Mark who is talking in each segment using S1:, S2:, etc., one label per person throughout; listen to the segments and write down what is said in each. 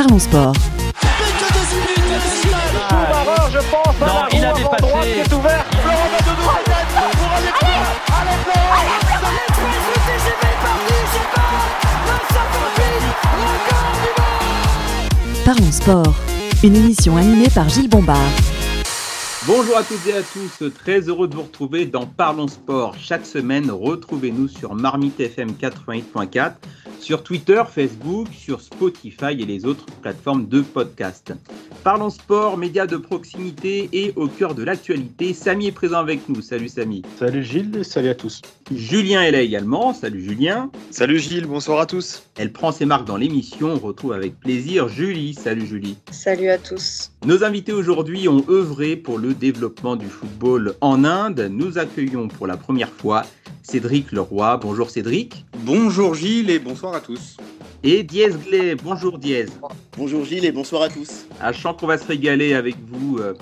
S1: Parlons sport.
S2: je pense.
S3: Non, il a dépassé.
S2: Qui est ouvert. Florent Badodou. Pour aller plus loin. Allez, Florent.
S1: Parlons sport. Une émission animée par Gilles Bombard.
S4: Bonjour à toutes et à tous, très heureux de vous retrouver dans Parlons Sport. Chaque semaine, retrouvez-nous sur Marmite FM 88.4, sur Twitter, Facebook, sur Spotify et les autres plateformes de podcast. Parlons Sport, médias de proximité et au cœur de l'actualité. Samy est présent avec nous. Salut Samy.
S5: Salut Gilles et salut à tous.
S4: Julien est là également. Salut Julien.
S6: Salut Gilles, bonsoir à tous.
S4: Elle prend ses marques dans l'émission. On retrouve avec plaisir Julie. Salut Julie.
S7: Salut à tous.
S4: Nos invités aujourd'hui ont œuvré pour le développement du football en Inde. Nous accueillons pour la première fois Cédric Leroy. Bonjour Cédric.
S6: Bonjour Gilles et bonsoir à tous.
S4: Et Diez Glay. Bonjour Diez.
S8: Bonjour Gilles et bonsoir à tous.
S4: À chant qu'on va se régaler avec vous. euh,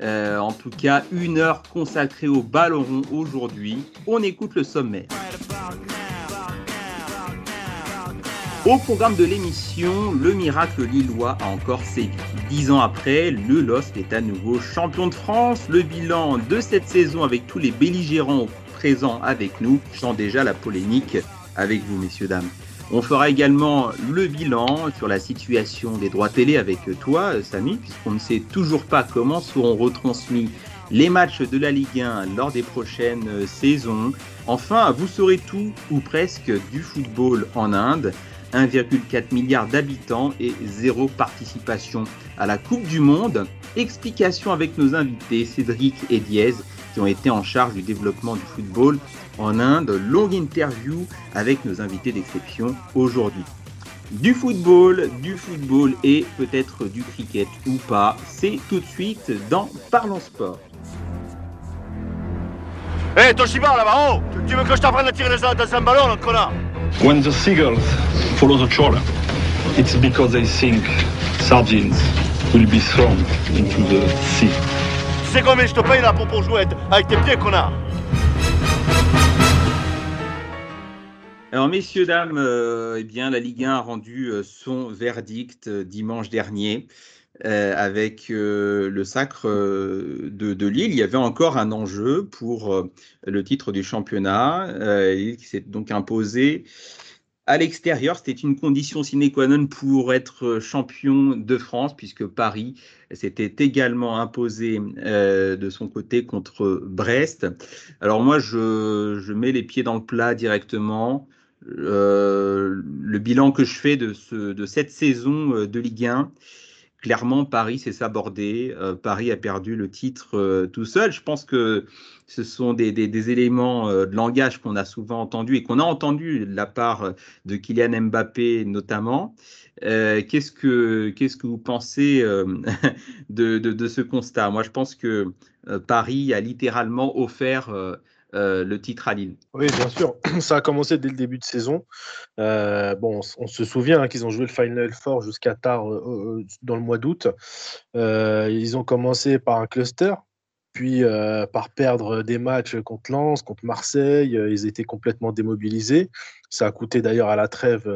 S4: euh, en tout cas, une heure consacrée au ballon rond aujourd'hui. On écoute le sommaire. Au programme de l'émission, le miracle lillois a encore sévi. Dix ans après, le LOSC est à nouveau champion de France. Le bilan de cette saison avec tous les belligérants présents avec nous sent déjà la polémique avec vous, messieurs, dames. On fera également le bilan sur la situation des droits télé avec toi, Samy, puisqu'on ne sait toujours pas comment seront retransmis les matchs de la Ligue 1 lors des prochaines saisons. Enfin, vous saurez tout ou presque du football en Inde. 1,4 milliard d'habitants et zéro participation à la Coupe du Monde. Explication avec nos invités Cédric et Diez qui ont été en charge du développement du football en Inde. Longue interview avec nos invités d'exception aujourd'hui. Du football, du football et peut-être du cricket ou pas, c'est tout de suite dans Parlons Sport.
S2: Hé, hey, Toshiba là-bas, oh Tu veux que je t'apprenne à tirer dans un ballon, le connard?
S9: When the seagulls follow the trawler, it's because they think sardines will be thrown into the sea.
S2: Sais combien je te paye là pour, pour avec tes pieds, connard
S4: Alors, messieurs, dames, euh, eh bien, la Ligue 1 a rendu euh, son verdict euh, dimanche dernier euh, avec le sacre de, Lille. Il y avait encore un enjeu pour le titre du championnat qui s'est donc imposé à l'extérieur. C'était une condition sine qua non pour être champion de France puisque Paris s'était également imposé de son côté contre Brest. Alors moi, je, je mets les pieds dans le plat directement. Euh, le bilan que je fais de, ce, de cette saison de Ligue 1, clairement, Paris s'est sabordé. Euh, Paris a perdu le titre euh, tout seul. Je pense que ce sont des, éléments de langage qu'on a souvent entendus et qu'on a entendu de la part de Kylian Mbappé notamment. qu'est-ce que qu'est-ce que vous pensez de, ce constat? Moi, je pense que Paris a littéralement offert euh, le titre à Lille.
S5: Oui, bien sûr. Ça a commencé dès le début de saison. Euh, bon, on, se souvient hein, qu'ils ont joué le Final Four jusqu'à tard euh, dans le mois d'août. ils ont commencé par un cluster, puis par perdre des matchs contre Lens, contre Marseille. ils étaient complètement démobilisés. Ça a coûté d'ailleurs à la trêve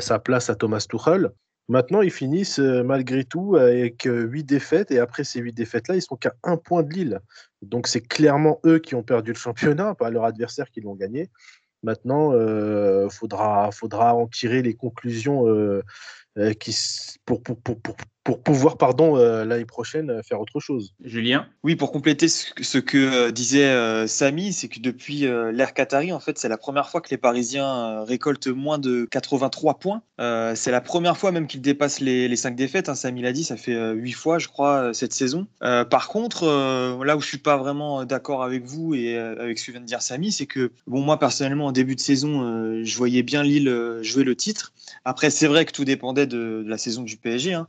S5: sa place à Thomas Tuchel. Maintenant, ils finissent malgré tout avec huit défaites et après ces huit défaites-là, ils sont qu'à un point de Lille. Donc c'est clairement eux qui ont perdu le championnat, pas leur adversaire qui l'ont gagné. Maintenant, il euh, faudra, faudra en tirer les conclusions euh, euh, qui, pour, pour, pour, pour, pouvoir, pardon, l'année prochaine faire autre chose.
S4: Julien?
S6: Oui, pour compléter ce, ce que disait Samy, c'est que depuis l'ère Qatari, en fait, c'est la première fois que les Parisiens récoltent moins de 83 points. c'est la première fois même qu'ils dépassent les, les 5 défaites. Hein, Samy l'a dit, ça fait 8 fois, je crois, cette saison. par contre, là où je suis pas vraiment d'accord avec vous et avec ce que vient de dire Samy, c'est que, bon, moi, personnellement, en début de saison, je voyais bien Lille jouer le titre. Après, c'est vrai que tout dépendait de, de la saison du PSG. Hein.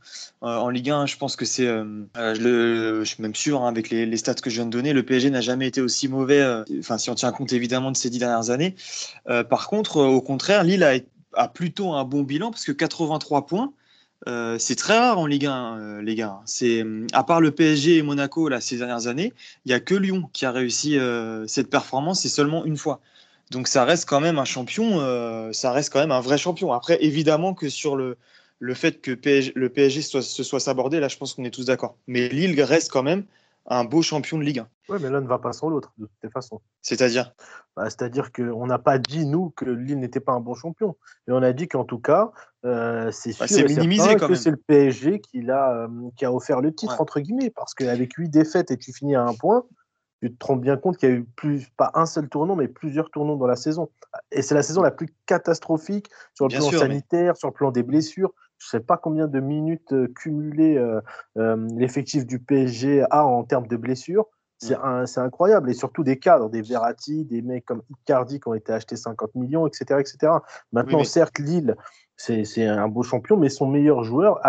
S6: Euh, en Ligue 1, je pense que c'est, euh, je, je, suis même sûr, hein, avec les, stats que je viens de donner, le PSG n'a jamais été aussi mauvais, euh, enfin, si on tient compte évidemment de ces dix dernières années. par contre, au contraire, Lille a, plutôt un bon bilan parce que 83 points. Euh, c'est très rare en Ligue 1, euh, les gars. C'est à part le PSG et Monaco là ces dernières années, il y a que Lyon qui a réussi euh, cette performance et seulement une fois. Donc ça reste quand même un champion, ça reste quand même un vrai champion. Après, évidemment que sur le le fait que le PSG se soit sabordé, là, je pense qu'on est tous d'accord. Mais Lille reste quand même un beau champion de Ligue 1.
S5: Oui, mais l'un ne va pas sans l'autre, de toute façon.
S6: C'est-à-dire?
S5: Bah, C'est-à-dire qu'on n'a pas dit, nous, que Lille n'était pas un bon champion. Mais on a dit qu'en tout cas, euh, c'est
S6: bah, minimisé
S5: que c'est le PSG qui a, euh, qui a offert le titre, entre guillemets. Parce qu'avec huit défaites et tu finis à un point, tu te rends bien compte qu'il y a eu plus, pas un seul tournant, mais plusieurs tournants dans la saison. Et c'est la saison la plus catastrophique sur le plan sanitaire, sur le plan des blessures je ne sais pas combien de minutes euh, cumulées euh, euh, l'effectif du PSG a en termes de blessures. C'est mm. incroyable. Et surtout des cadres, des Verratti, des mecs comme Icardi qui ont été achetés 50 millions, etc. etc. Maintenant, certes, Lille, c'est un beau champion, mais son meilleur joueur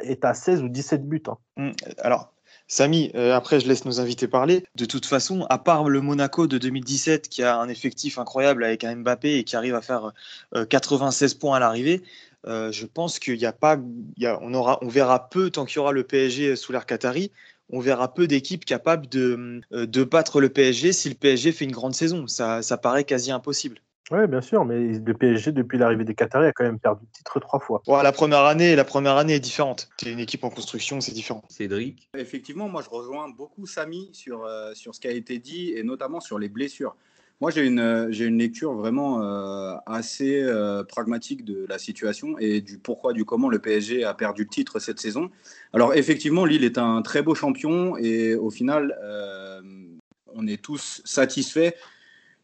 S5: est à 16 ou 17 buts. Hein.
S6: Mm. Alors, Samy, après je laisse nos invités parler. De toute façon, à part le Monaco de 2017 qui a un effectif incroyable avec un Mbappé et qui arrive à faire 96 points à l'arrivée, euh, je pense qu'il n'y a pas, on, aura, on verra peu tant qu'il y aura le PSG sous l'air Qatari. On verra peu d'équipes capables de, euh, de battre le PSG si le PSG fait une grande saison. Ça, ça paraît quasi impossible.
S5: Oui, bien sûr, mais le PSG, depuis l'arrivée des Qataris, a quand même perdu le titre trois fois.
S6: la, première année, la première année est différente. C'est une équipe en construction, c'est différent.
S4: Cédric?
S3: Effectivement, moi je rejoins beaucoup Samy sur, euh, sur ce qui a été dit et notamment sur les blessures. Moi, j'ai une, euh, j'ai une lecture vraiment euh, assez euh, pragmatique de la situation et du pourquoi, du comment le PSG a perdu le titre cette saison. Alors, effectivement, Lille est un très beau champion et au final, on est tous satisfaits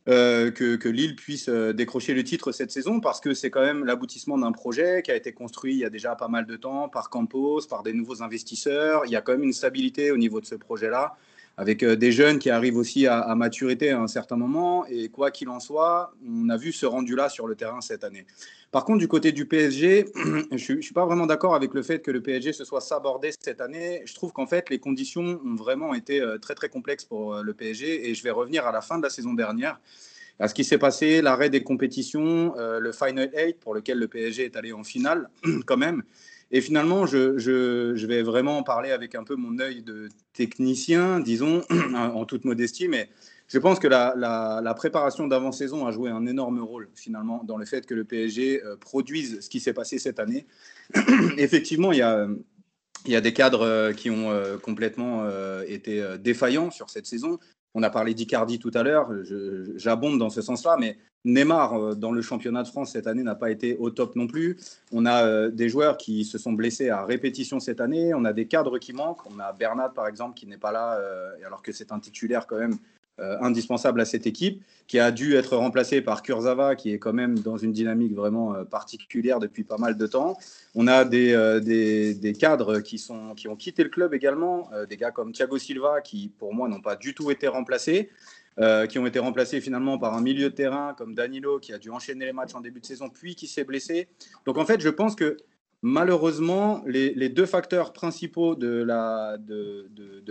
S3: que, que, Lille puisse décrocher le titre cette saison parce que c'est quand même l'aboutissement d'un projet qui a été construit il y a déjà pas mal de temps par Campos, par des nouveaux investisseurs. Il y a quand même une stabilité au niveau de ce projet-là avec euh, des jeunes qui arrivent aussi à, maturité à un certain moment. Et quoi qu'il en soit, on a vu ce rendu-là sur le terrain cette année. Par contre, du côté du PSG, je ne suis pas vraiment d'accord avec le fait que le PSG se soit sabordé cette année. Je trouve qu'en fait, les conditions ont vraiment été euh, très très complexes pour euh, le PSG. Et je vais revenir à la fin de la saison dernière à ce qui s'est passé, l'arrêt des compétitions, le Final 8 pour lequel le PSG est allé en finale quand même. Et finalement, je, vais vraiment parler avec un peu mon œil de technicien, disons, en toute modestie, mais je pense que la, préparation d'avant-saison a joué un énorme rôle, finalement, dans le fait que le PSG euh, produise ce qui s'est passé cette année. Effectivement, il y a, il y a des cadres euh, qui ont euh, complètement été défaillants sur cette saison. On a parlé d'Icardi tout à l'heure, j'abonde dans ce sens-là, mais Neymar, euh, dans le championnat de France cette année, n'a pas été au top non plus. On a euh, des joueurs qui se sont blessés à répétition cette année. On a des cadres qui manquent. On a Bernat, par exemple, qui n'est pas là, euh, alors que c'est un titulaire quand même indispensable à cette équipe, qui a dû être remplacé par Kurzawa, qui est quand même dans une dynamique vraiment particulière depuis pas mal de temps. On a des, des, cadres qui, sont, qui ont quitté le club également, des gars comme Thiago Silva, qui pour moi n'ont pas du tout été remplacés. Euh, qui ont été remplacés finalement par un milieu de terrain comme Danilo qui a dû enchaîner les matchs en début de saison puis qui s'est blessé. Donc en fait, je pense que malheureusement, les, deux facteurs principaux de,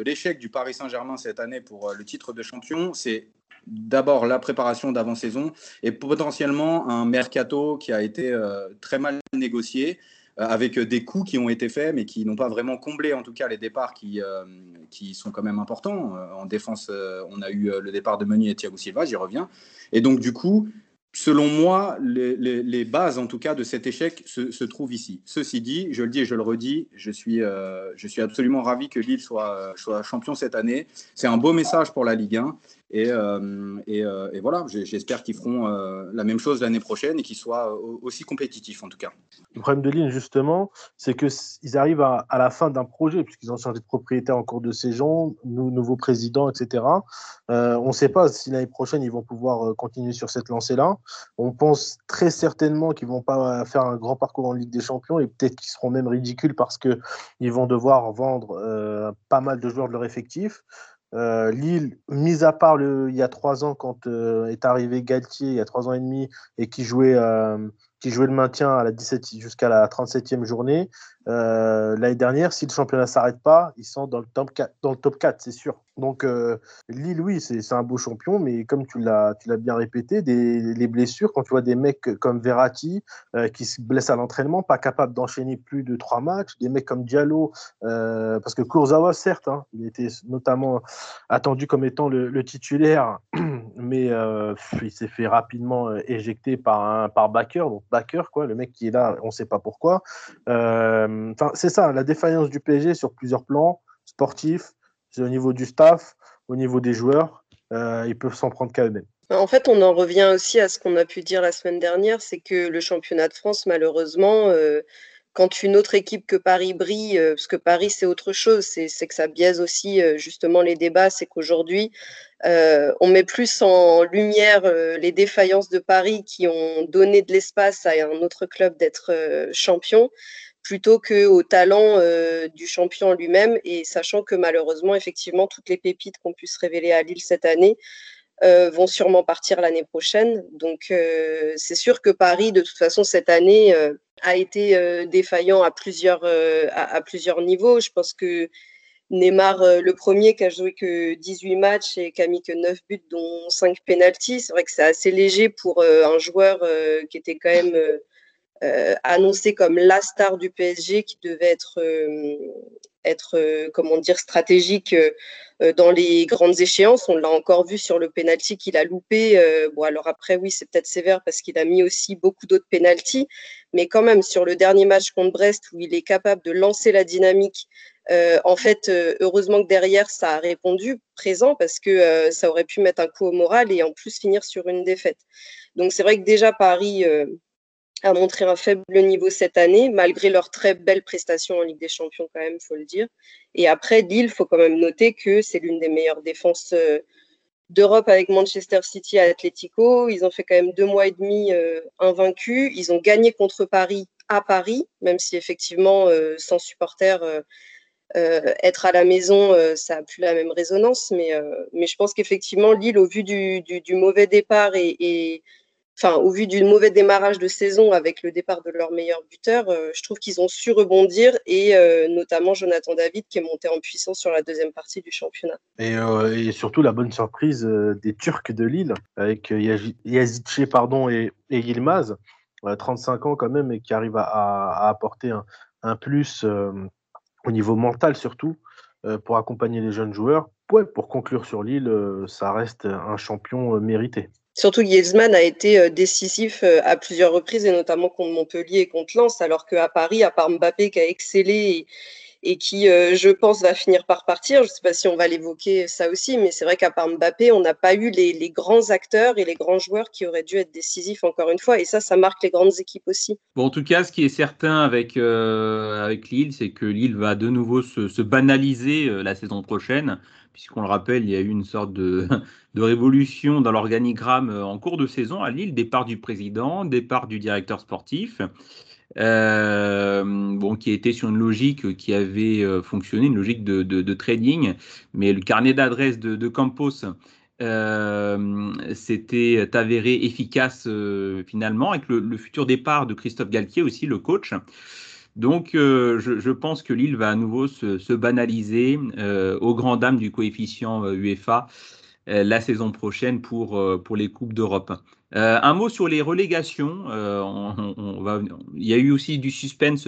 S3: l'échec du Paris Saint-Germain cette année pour euh, le titre de champion, c'est d'abord la préparation d'avant-saison et potentiellement un mercato qui a été euh, très mal négocié. Euh, avec des coûts qui ont été faits, mais qui n'ont pas vraiment comblé en tout cas les départs qui, qui sont quand même importants. En défense, on a eu le départ de Meunier et Thiago Silva, j'y reviens. Et donc du coup, selon moi, les, bases, en tout cas, de cet échec se, trouvent ici. Ceci dit, je le dis et je le redis, je suis, je suis absolument ravi que Lille soit, soit champion cette année. C'est un beau message pour la Ligue 1. Et, euh, euh, et, voilà, j'espère qu'ils feront euh, la même chose l'année prochaine et qu'ils soient aussi compétitifs en tout cas.
S5: Le problème de Lille, justement, c'est qu'ils arrivent à, la fin d'un projet, puisqu'ils ont changé de propriétaire en cours de saison, nouveau président, etc. on ne sait pas si l'année prochaine, ils vont pouvoir continuer sur cette lancée-là. On pense très certainement qu'ils ne vont pas faire un grand parcours en Ligue des Champions et peut-être qu'ils seront même ridicules parce qu'ils vont devoir vendre pas mal de joueurs de leur effectif. Euh, Lille, mis à part le, il y a trois ans quand euh, est arrivé Galtier, il y a trois ans et demi, et qui jouait, euh, le maintien à la 17 jusqu'à la 37e journée, euh, l'année dernière, si le championnat s'arrête pas, ils sont dans le top 4, dans le top 4 c'est sûr. Donc euh, Lille, oui, c'est un beau champion, mais comme tu l'as bien répété, des, les blessures, quand tu vois des mecs comme Verratti euh, qui se blessent à l'entraînement, pas capable d'enchaîner plus de trois matchs, des mecs comme Diallo, parce que Kurzawa, certes, hein, il était notamment attendu comme étant le, titulaire, mais il s'est fait rapidement éjecter par, un, par Backer, donc backer, quoi, le mec qui est là, on ne sait pas pourquoi. Enfin, c'est ça, la défaillance du PSG sur plusieurs plans, sportifs, au niveau du staff, au niveau des joueurs, ils peuvent s'en prendre qu'à eux-mêmes.
S7: En fait, on en revient aussi à ce qu'on a pu dire la semaine dernière, c'est que le championnat de France, malheureusement, quand une autre équipe que Paris brille, euh, parce que Paris c'est autre chose, c'est que ça biaise aussi euh, justement les débats, c'est qu'aujourd'hui euh, on met plus en lumière les défaillances de Paris qui ont donné de l'espace à un autre club d'être champion plutôt qu'au talent du champion lui-même et sachant que malheureusement effectivement toutes les pépites qu'on puisse révéler à Lille cette année vont sûrement partir l'année prochaine. Donc c'est sûr que Paris, de toute façon, cette année, a été euh, défaillant à plusieurs, euh, à, plusieurs niveaux. Je pense que Neymar, euh, le premier qui a joué que 18 matchs et qui a mis que 9 buts, dont 5 pénalties, c'est vrai que c'est assez léger pour un joueur qui était quand même annoncé comme la star du PSG, qui devait être, être comment dire, stratégique dans les grandes échéances. On l'a encore vu sur le penalty qu'il a loupé. bon, alors après, oui, c'est peut-être sévère parce qu'il a mis aussi beaucoup d'autres pénalties, mais quand même sur le dernier match contre Brest où il est capable de lancer la dynamique. Euh, en fait, euh, heureusement que derrière, ça a répondu présent parce que euh, ça aurait pu mettre un coup au moral et en plus finir sur une défaite. Donc c'est vrai que déjà Paris a montré un faible niveau cette année, malgré leur très belle prestation en Ligue des Champions quand même, faut le dire. Et après, Lille, faut quand même noter que c'est l'une des meilleures défenses d'Europe avec Manchester City à Atletico. Ils ont fait quand même deux mois et demi euh, invaincus. Ils ont gagné contre Paris à Paris, même si effectivement, euh, sans supporters, euh, être à la maison, ça n'a plus la même résonance. Mais, mais je pense qu'effectivement, Lille, au vu du, mauvais départ et enfin, au vu du mauvais démarrage de saison avec le départ de leur meilleur buteur, euh, je trouve qu'ils ont su rebondir et euh, notamment Jonathan David qui est monté en puissance sur la deuxième partie du championnat.
S5: Et, euh, surtout la bonne surprise des Turcs de Lille avec Yazice pardon, et, et Yilmaz, 35 ans quand même, et qui arrive à, apporter un, plus au niveau mental surtout pour accompagner les jeunes joueurs. pour conclure sur Lille, ça reste un champion mérité.
S7: Surtout Griezmann a été euh, décisif euh, à plusieurs reprises, et notamment contre Montpellier et contre Lens, alors qu'à Paris, à part Mbappé qui a excellé qui, euh, je pense, va finir par partir, je ne sais pas si on va l'évoquer ça aussi, mais c'est vrai qu'à part Mbappé, on n'a pas eu les, grands acteurs et les grands joueurs qui auraient dû être décisifs encore une fois, et ça, ça marque les grandes équipes aussi.
S4: Bon, en tout cas, ce qui est certain avec, avec Lille, c'est que Lille va de nouveau se banaliser la saison prochaine puisqu'on le rappelle, il y a eu une sorte de, révolution dans l'organigramme euh, en cours de saison à Lille, départ du président, départ du directeur sportif, euh, qui était sur une logique qui avait euh, fonctionné, une logique de, trading, mais le carnet d'adresses de, Campos s'était avéré efficace finalement, avec le, futur départ de Christophe Galtier aussi, le coach. Donc, euh, je, pense que Lille va à nouveau se, banaliser euh, au grand dam du coefficient euh, UEFA la saison prochaine pour les Coupes d'Europe. Un mot sur les relégations. On, va, il y a eu aussi du suspense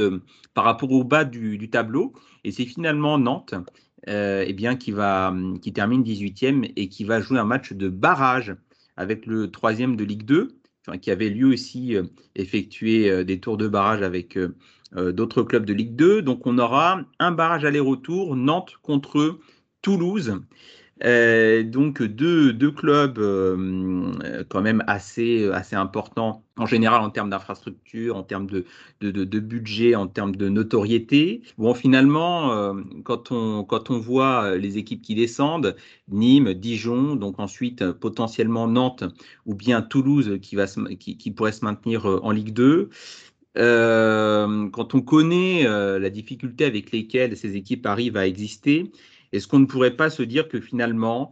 S4: par rapport au bas du, tableau, et c'est finalement Nantes eh bien, qui, va, qui termine 18e et qui va jouer un match de barrage avec le troisième de Ligue 2, qui avait lui aussi effectué des tours de barrage avec euh, d'autres clubs de Ligue 2. Donc on aura un barrage aller-retour, Nantes contre Toulouse. Euh, donc deux, deux clubs euh, quand même assez, assez importants en général en termes d'infrastructure, en termes de, de, budget, en termes de notoriété. Bon, finalement, quand, on, quand on voit les équipes qui descendent, Nîmes, Dijon, donc ensuite potentiellement Nantes ou bien Toulouse qui, va qui, qui pourrait se maintenir en Ligue 2, euh, quand on connaît euh, la difficulté avec lesquelles ces équipes arrivent à exister, est-ce qu'on ne pourrait pas se dire que finalement,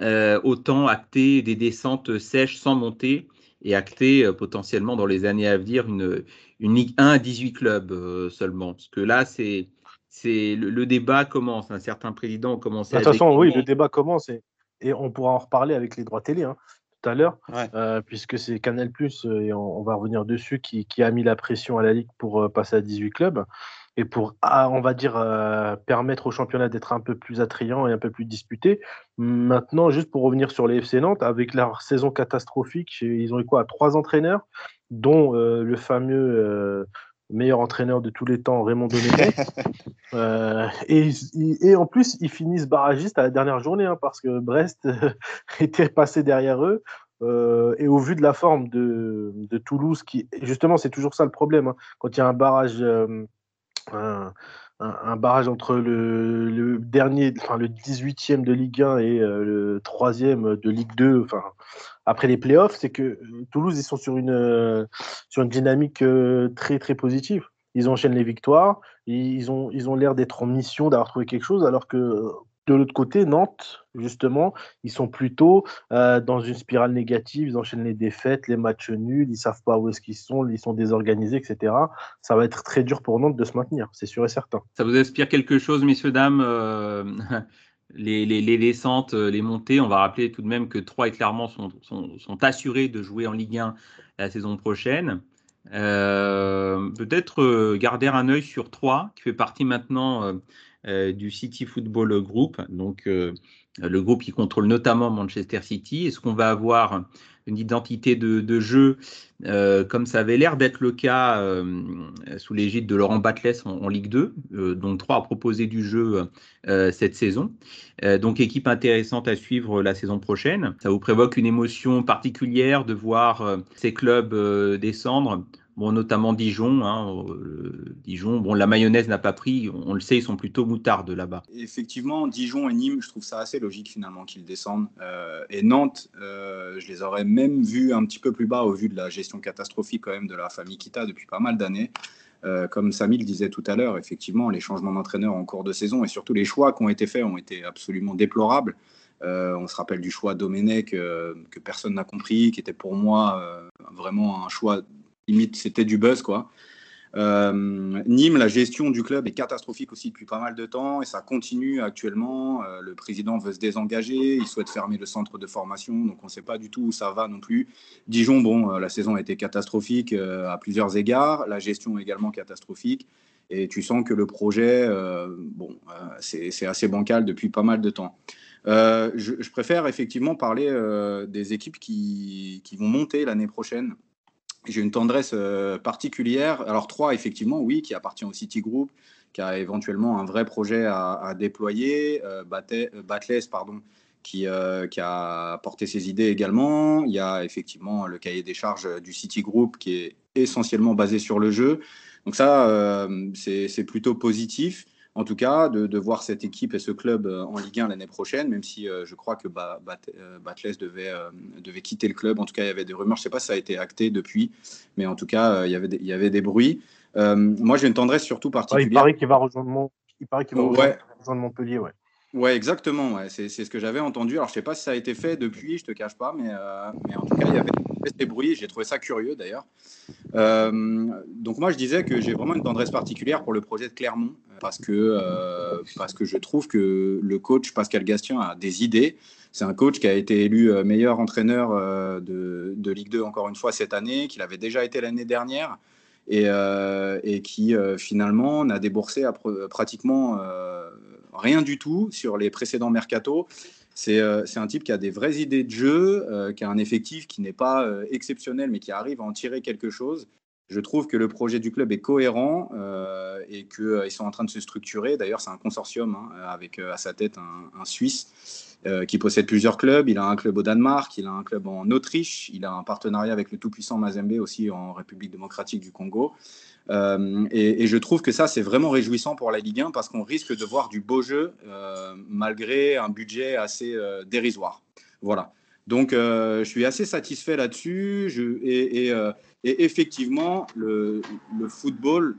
S4: euh, autant acter des descentes sèches sans monter et acter potentiellement dans les années à venir une, une Ligue 1 à 18 clubs seulement? Parce que là, c'est c'est le, débat commence. Un certain président commence
S5: à. De toute façon, oui, le débat commence et, et, on pourra en reparler avec les droits télé. Hein tout à l'heure, euh, puisque c'est Canal, euh, et on, va revenir dessus, qui, a mis la pression à la Ligue pour euh, passer à 18 clubs. Et pour, ah, on va dire, euh, permettre au championnat d'être un peu plus attrayant et un peu plus disputé. Maintenant, juste pour revenir sur les FC Nantes, avec leur saison catastrophique, ils ont eu quoi Trois entraîneurs, dont euh, le fameux euh, meilleur entraîneur de tous les temps, Raymond Domenech. et, et, en plus, ils finissent barragistes à la dernière journée, hein, parce que Brest était passé derrière eux. et au vu de la forme de, de Toulouse, qui justement, c'est toujours ça le problème. Hein, quand il y a un barrage un, barrage entre le, dernier, enfin le 18e de Ligue 1 et euh, le 3e de Ligue 2, enfin, après les playoffs, c'est que euh, Toulouse, ils sont sur une, euh, sur une dynamique très, très positive. Ils enchaînent les victoires, ils ont, ils ont l'air d'être en mission, d'avoir trouvé quelque chose, alors que de l'autre côté, Nantes, justement, ils sont plutôt euh, dans une spirale négative. Ils enchaînent les défaites, les matchs nuls, ils savent pas où est-ce qu'ils sont, ils sont désorganisés, etc. Ça va être très dur pour Nantes de se maintenir, c'est sûr et certain.
S4: Ça vous inspire quelque chose, messieurs, dames euh, les, les, descentes, euh, les montées, on va rappeler tout de même que Troyes et Clermont sont, sont, assurés de jouer en Ligue 1 la saison prochaine. Peut-être garder un œil sur Troyes, qui fait partie maintenant du City Football Group, donc euh, le groupe qui contrôle notamment Manchester City. Est-ce qu'on va avoir une identité de, jeu euh, comme ça avait l'air d'être le cas sous l'égide de Laurent Batles en, Ligue 2, dont trois a proposé du jeu cette saison. donc équipe intéressante à suivre la saison prochaine. Ça vous prévoque une émotion particulière de voir ces clubs descendre Bon, notamment Dijon. Hein, euh, Dijon, bon, la mayonnaise n'a pas pris. On le sait, ils sont plutôt moutardes là-bas.
S3: Effectivement, Dijon et Nîmes, je trouve ça assez logique finalement qu'ils descendent. Euh, et Nantes, euh, je les aurais même vus un petit peu plus bas au vu de la gestion catastrophique quand même de la famille Kita depuis pas mal d'années. comme Samy le disait tout à l'heure, effectivement, les changements d'entraîneur en cours de saison et surtout les choix qui ont été faits ont été absolument déplorables. on se rappelle du choix Domenech que personne n'a compris, qui était pour moi vraiment un choix limite c'était du buzz quoi. Euh, Nîmes, la gestion du club est catastrophique aussi depuis pas mal de temps et ça continue actuellement. Euh, le président veut se désengager, il souhaite fermer le centre de formation, donc on ne sait pas du tout où ça va non plus. Dijon, bon, euh, la saison a été catastrophique à plusieurs égards, la gestion également catastrophique et tu sens que le projet, bon, c'est assez bancal depuis pas mal de temps. Je, préfère effectivement parler des équipes qui, qui vont monter l'année prochaine j'ai une tendresse euh, particulière. Alors, trois, effectivement, oui, qui appartient au City Group, qui a éventuellement un vrai projet à, déployer. Euh, euh pardon, qui, a porté ses idées également. Il y a effectivement le cahier des charges du City Group qui est essentiellement basé sur le jeu. Donc ça, c'est plutôt positif en tout cas, de, voir cette équipe et ce club euh, en Ligue 1 l'année prochaine, même si euh, je crois que ba euh, devait, devait, quitter le club. En tout cas, il y avait des rumeurs. Je ne sais pas si ça a été acté depuis, mais en tout cas, il, y avait des, il y avait des bruits. moi, j'ai une tendresse surtout particulière.
S5: il paraît qu'il va rejoindre, il paraît qu'il va rejoindre Montpellier, ouais.
S3: Ouais, exactement. C'est ce que j'avais entendu. Alors, je ne sais pas si ça a été fait depuis, je ne te cache pas, mais, mais en tout cas, il y avait des bruits. J'ai trouvé ça curieux d'ailleurs. donc, moi, je disais que j'ai vraiment une tendresse particulière pour le projet de Clermont parce que, euh, parce que je trouve que le coach Pascal Gastien a des idées. C'est un coach qui a été élu euh, meilleur entraîneur euh, de, de, Ligue 2 encore une fois cette année, qu'il avait déjà été l'année dernière et, et qui finalement n'a déboursé pratiquement rien du tout sur les précédents mercato. C'est un type qui a des vraies idées de jeu, qui a un effectif qui n'est pas exceptionnel, mais qui arrive à en tirer quelque chose. Je trouve que le projet du club est cohérent euh, et qu'ils euh, sont en train de se structurer. D'ailleurs, c'est un consortium hein, avec euh, à sa tête un, Suisse qui possède plusieurs clubs. Il a un club au Danemark, il a un club en Autriche, il a un partenariat avec le tout-puissant Mazembe aussi en République démocratique du Congo. Et, je trouve que ça, c'est vraiment réjouissant pour la Ligue 1 parce qu'on risque de voir du beau jeu malgré un budget assez dérisoire. Voilà. Donc, je suis assez satisfait là-dessus. Et, effectivement, le, football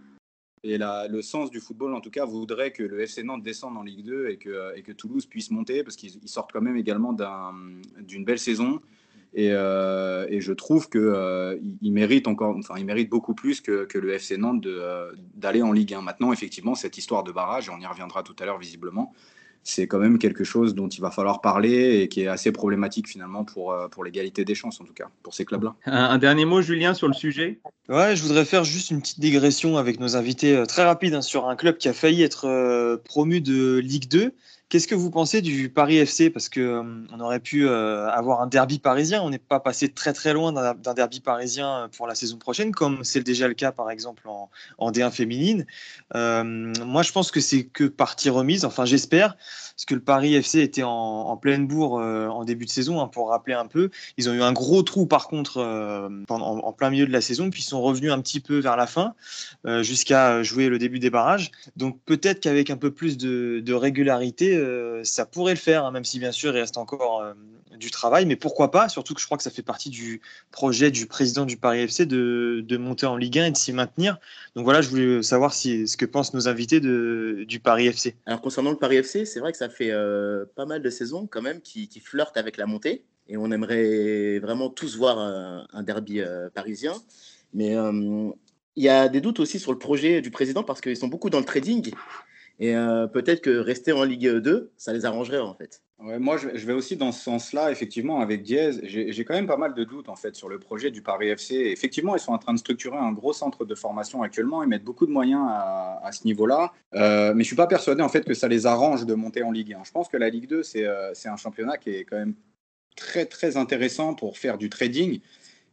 S3: et le sens du football, en tout cas, voudrait que le FC Nantes descende en Ligue 2 et que, et que Toulouse puisse monter parce qu'ils sortent quand même également d'une belle saison. Et, euh, je trouve qu'ils euh, méritent encore, enfin, ils méritent beaucoup plus que, le FC Nantes d'aller en Ligue 1. Maintenant, effectivement, cette histoire de barrage, et on y reviendra tout à l'heure visiblement, c'est quand même quelque chose dont il va falloir parler et qui est assez problématique finalement pour, euh, pour l'égalité des chances en tout cas, pour ces clubs-là.
S4: Un, dernier mot, Julien, sur le sujet?
S6: Ouais, je voudrais faire juste une petite digression avec nos invités euh, très rapide hein, sur un club qui a failli être euh, promu de Ligue 2 Qu'est-ce que vous pensez du Paris FC Parce que euh, on aurait pu euh, avoir un derby parisien. On n'est pas passé très très loin d'un derby parisien euh, pour la saison prochaine, comme c'est déjà le cas par exemple en, en D1 féminine. moi, je pense que c'est que partie remise. Enfin, j'espère, parce que le Paris FC était en, pleine bourre en début de saison. Hein, pour rappeler un peu, ils ont eu un gros trou par contre en, plein milieu de la saison, puis ils sont revenus un petit peu vers la fin, jusqu'à jouer le début des barrages. Donc peut-être qu'avec un peu plus de régularité euh, ça pourrait le faire, hein, même si bien sûr il reste encore euh, du travail, mais pourquoi pas? Surtout que je crois que ça fait partie du projet du président du Paris FC de, monter en Ligue 1 et de s'y maintenir. Donc voilà, je voulais savoir ce que pensent nos invités du Paris FC.
S8: Alors concernant le Paris FC, c'est vrai que ça fait euh, pas mal de saisons quand même qui, qui flirtent avec la montée et on aimerait vraiment tous voir un, derby parisien. Mais il y a des doutes aussi sur le projet du président parce qu'ils sont beaucoup dans le trading et euh, peut-être que rester en Ligue 2, ça les arrangerait en fait.
S3: moi, je vais aussi dans ce sens-là, effectivement, avec Diez. J'ai quand même pas mal de doutes en fait sur le projet du Paris FC. Effectivement, ils sont en train de structurer un gros centre de formation actuellement. Ils mettent beaucoup de moyens à, ce niveau-là. Euh, mais je suis pas persuadé en fait que ça les arrange de monter en Ligue 1. Je pense que la Ligue 2, euh, c'est un championnat qui est quand même très très intéressant pour faire du trading.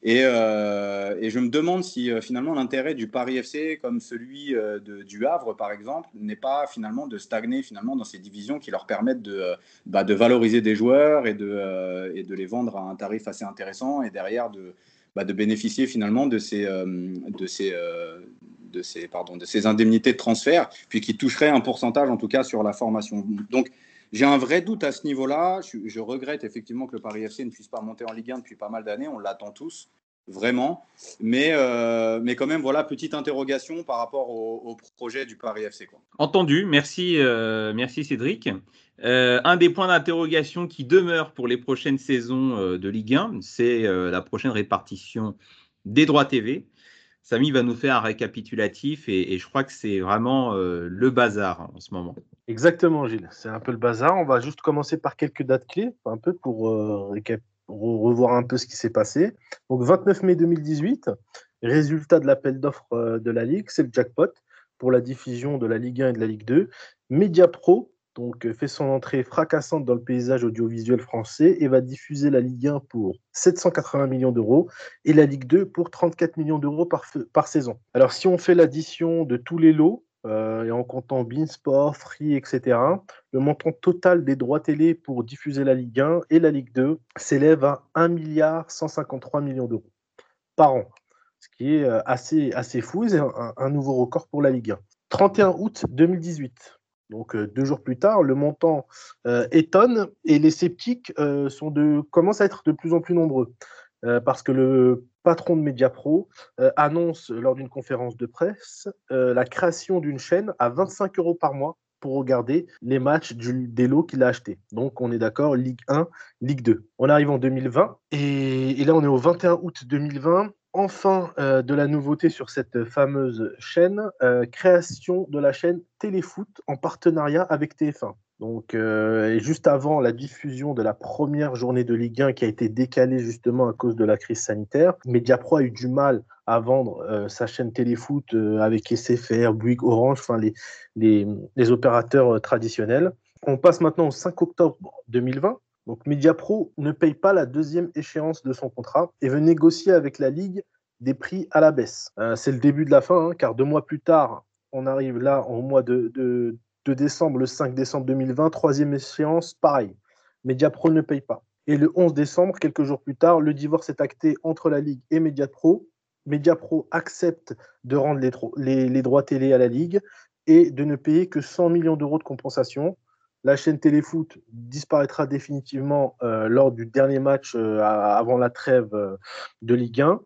S3: Euh, et, je me demande si euh, finalement l'intérêt du Paris FC, comme celui euh, du Havre par exemple, n'est pas finalement de stagner finalement dans ces divisions qui leur permettent de, bah, valoriser des joueurs et de, les vendre à un tarif assez intéressant et derrière de, bah, bénéficier finalement de ces, indemnités de transfert, puis qui toucheraient un pourcentage en tout cas sur la formation. J'ai un vrai doute à ce niveau-là. Je, regrette effectivement que le Paris FC ne puisse pas monter en Ligue 1 depuis pas mal d'années. On l'attend tous, vraiment. Mais, euh, mais quand même, voilà, petite interrogation par rapport au, projet du Paris FC.
S4: Entendu. Merci, euh, merci Cédric. Euh, un des points d'interrogation qui demeure pour les prochaines saisons de Ligue 1, c'est la prochaine répartition des droits TV. Samy va nous faire un récapitulatif et, je crois que c'est vraiment le bazar en ce moment.
S5: Exactement, Gilles. C'est un peu le bazar. On va juste commencer par quelques dates clés, un peu pour euh, revoir un peu ce qui s'est passé. Donc, 29 mai 2018, résultat de l'appel d'offres euh, de la Ligue, c'est le jackpot pour la diffusion de la Ligue 1 et de la Ligue 2. Media Pro donc euh, fait son entrée fracassante dans le paysage audiovisuel français et va diffuser la Ligue 1 pour 780 millions d'euros et la Ligue 2 pour 34 millions d'euros par, par saison. Alors si on fait l'addition de tous les lots, euh, et en comptant Beansport, Free, etc., le montant total des droits télé pour diffuser la Ligue 1 et la Ligue 2 s'élève à 1 milliard 153 millions d'euros par an, ce qui est euh, assez, assez fou et un, nouveau record pour la Ligue 1. 31 août 2018, donc euh, deux jours plus tard, le montant étonne et les sceptiques sont de, commencent à être de plus en plus nombreux. Parce que le patron de Mediapro annonce lors d'une conférence de presse la création d'une chaîne à 25 euros par mois pour regarder les matchs du, des lots qu'il a achetés. Donc on est d'accord, Ligue 1, Ligue 2. On arrive en 2020 et, et, là on est au 21 août 2020 enfin euh, de la nouveauté sur cette fameuse chaîne, euh, création de la chaîne Téléfoot en partenariat avec TF1. Donc, euh, juste avant la diffusion de la première journée de Ligue 1 qui a été décalée justement à cause de la crise sanitaire, Mediapro a eu du mal à vendre sa chaîne Téléfoot avec SFR, Bouygues, Orange, enfin les, les, opérateurs traditionnels. On passe maintenant au 5 octobre 2020 donc Mediapro ne paye pas la deuxième échéance de son contrat et veut négocier avec la Ligue des prix à la baisse. Euh, c'est le début de la fin, hein, car deux mois plus tard, on arrive là au mois de, décembre, le 5 décembre 2020, troisième échéance, pareil. Mediapro ne paye pas. Et le 11 décembre, quelques jours plus tard, le divorce est acté entre la Ligue et Mediapro. Mediapro accepte de rendre les, les droits télé à la Ligue et de ne payer que 100 millions d'euros de compensation la chaîne Téléfoot disparaîtra définitivement euh, lors du dernier match euh, avant la trêve euh, de Ligue 1.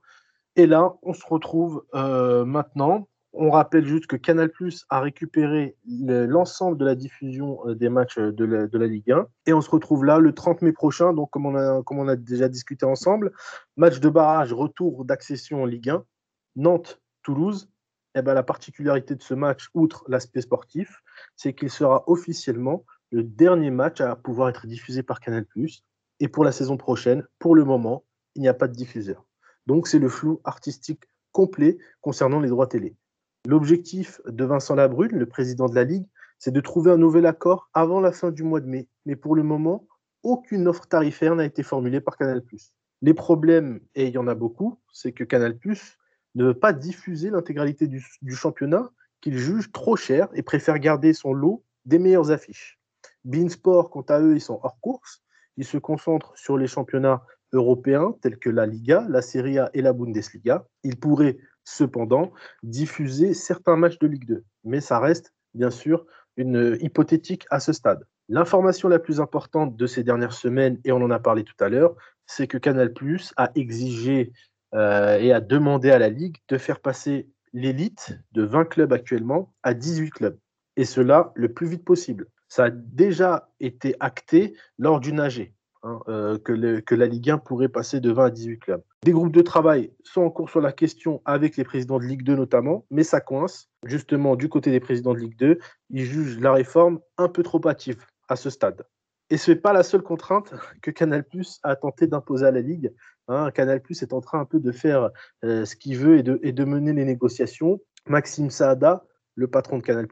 S5: Et là, on se retrouve maintenant. On rappelle juste que Canal Plus a récupéré l'ensemble de la diffusion des matchs de la, Ligue 1. Et on se retrouve là le 30 mai prochain, donc comme on a, comme on a déjà discuté ensemble. Match de barrage, retour d'accession en Ligue 1. Nantes-Toulouse. Eh ben, la particularité de ce match, outre l'aspect sportif, c'est qu'il sera officiellement le dernier match à pouvoir être diffusé par Canal+. Et pour la saison prochaine, pour le moment, il n'y a pas de diffuseur. Donc c'est le flou artistique complet concernant les droits télé. L'objectif de Vincent Labrune, le président de la Ligue, c'est de trouver un nouvel accord avant la fin du mois de mai. Mais pour le moment, aucune offre tarifaire n'a été formulée par Canal+. Les problèmes, et il y en a beaucoup, c'est que Canal+ ne veut pas diffuser l'intégralité du, championnat qu'il juge trop cher et préfère garder son lot des meilleures affiches. Beansport, quant à eux, ils sont hors course. Ils se concentrent sur les championnats européens tels que la Liga, la Serie A et la Bundesliga. Ils pourraient cependant diffuser certains matchs de Ligue 2, mais ça reste bien sûr une hypothétique à ce stade. L'information la plus importante de ces dernières semaines, et on en a parlé tout à l'heure, c'est que Canal a exigé euh, et a demandé à la Ligue de faire passer l'élite de 20 clubs actuellement à 18 clubs. Et cela le plus vite possible. Ça a déjà été acté lors du AG, hein, euh, que, la Ligue 1 pourrait passer de 20 à 18 clubs. Des groupes de travail sont en cours sur la question avec les présidents de Ligue 2 notamment, mais ça coince. Justement, du côté des présidents de Ligue 2, ils jugent la réforme un peu trop hâtive à ce stade. Et ce n'est pas la seule contrainte que Canal a tenté d'imposer à la Ligue. Hein, Canal est en train un peu de faire euh, ce qu'il veut et de, et de, mener les négociations. Maxime Saada, le patron de Canal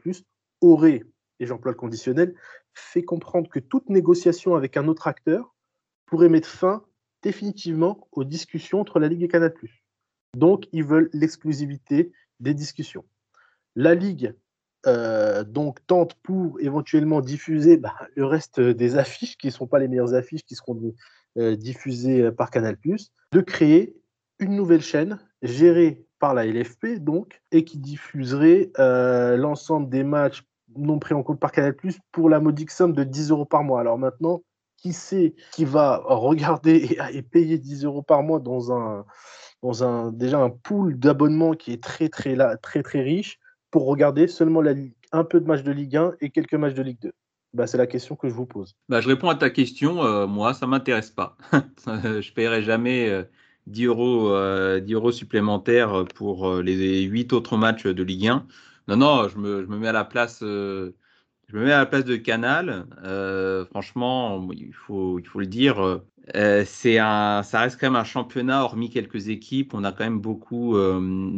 S5: aurait, et j'emploie le conditionnel, fait comprendre que toute négociation avec un autre acteur pourrait mettre fin définitivement aux discussions entre la Ligue et Canal+. Donc, ils veulent l'exclusivité des discussions. La Ligue euh, donc tente pour éventuellement diffuser bah, le reste des affiches qui ne sont pas les meilleures affiches qui seront euh, diffusées par Canal+, de créer une nouvelle chaîne gérée par la LFP donc et qui diffuserait euh, l'ensemble des matchs non pris en compte par Canal+, pour la modique somme de 10 euros par mois. Alors maintenant, qui sait qui va regarder et, payer 10 euros par mois dans un, dans un déjà un pool d'abonnements qui est très très, très très riche pour regarder seulement la, un peu de matchs de Ligue 1 et quelques matchs de Ligue 2 bah, C'est la question que je vous pose.
S4: Bah, je réponds à ta question. Euh, moi, ça ne m'intéresse pas. je ne paierai jamais 10, euh, euros, 10 euh, euros supplémentaires pour les 8 autres matchs de Ligue 1. Non, non, je me, je me mets à la place. Je me mets à la place de Canal. franchement, il faut, il faut le dire. c'est un, ça reste quand même un championnat, hormis quelques équipes. On a quand même beaucoup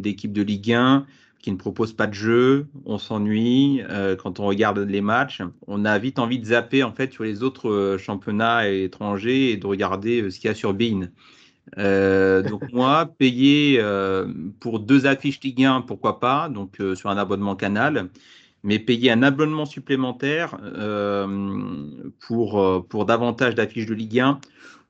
S4: d'équipes de Ligue 1 qui ne propose pas de jeu, on s'ennuie euh, quand on regarde les matchs. On a vite envie de zapper en fait sur les autres euh, championnats étrangers et de regarder euh, ce qu'il y a sur Bein. donc moi, payer pour deux affiches Ligue 1, pourquoi pas, donc sur un abonnement canal, mais payer un abonnement supplémentaire pour, pour davantage d'affiches de Ligue 1,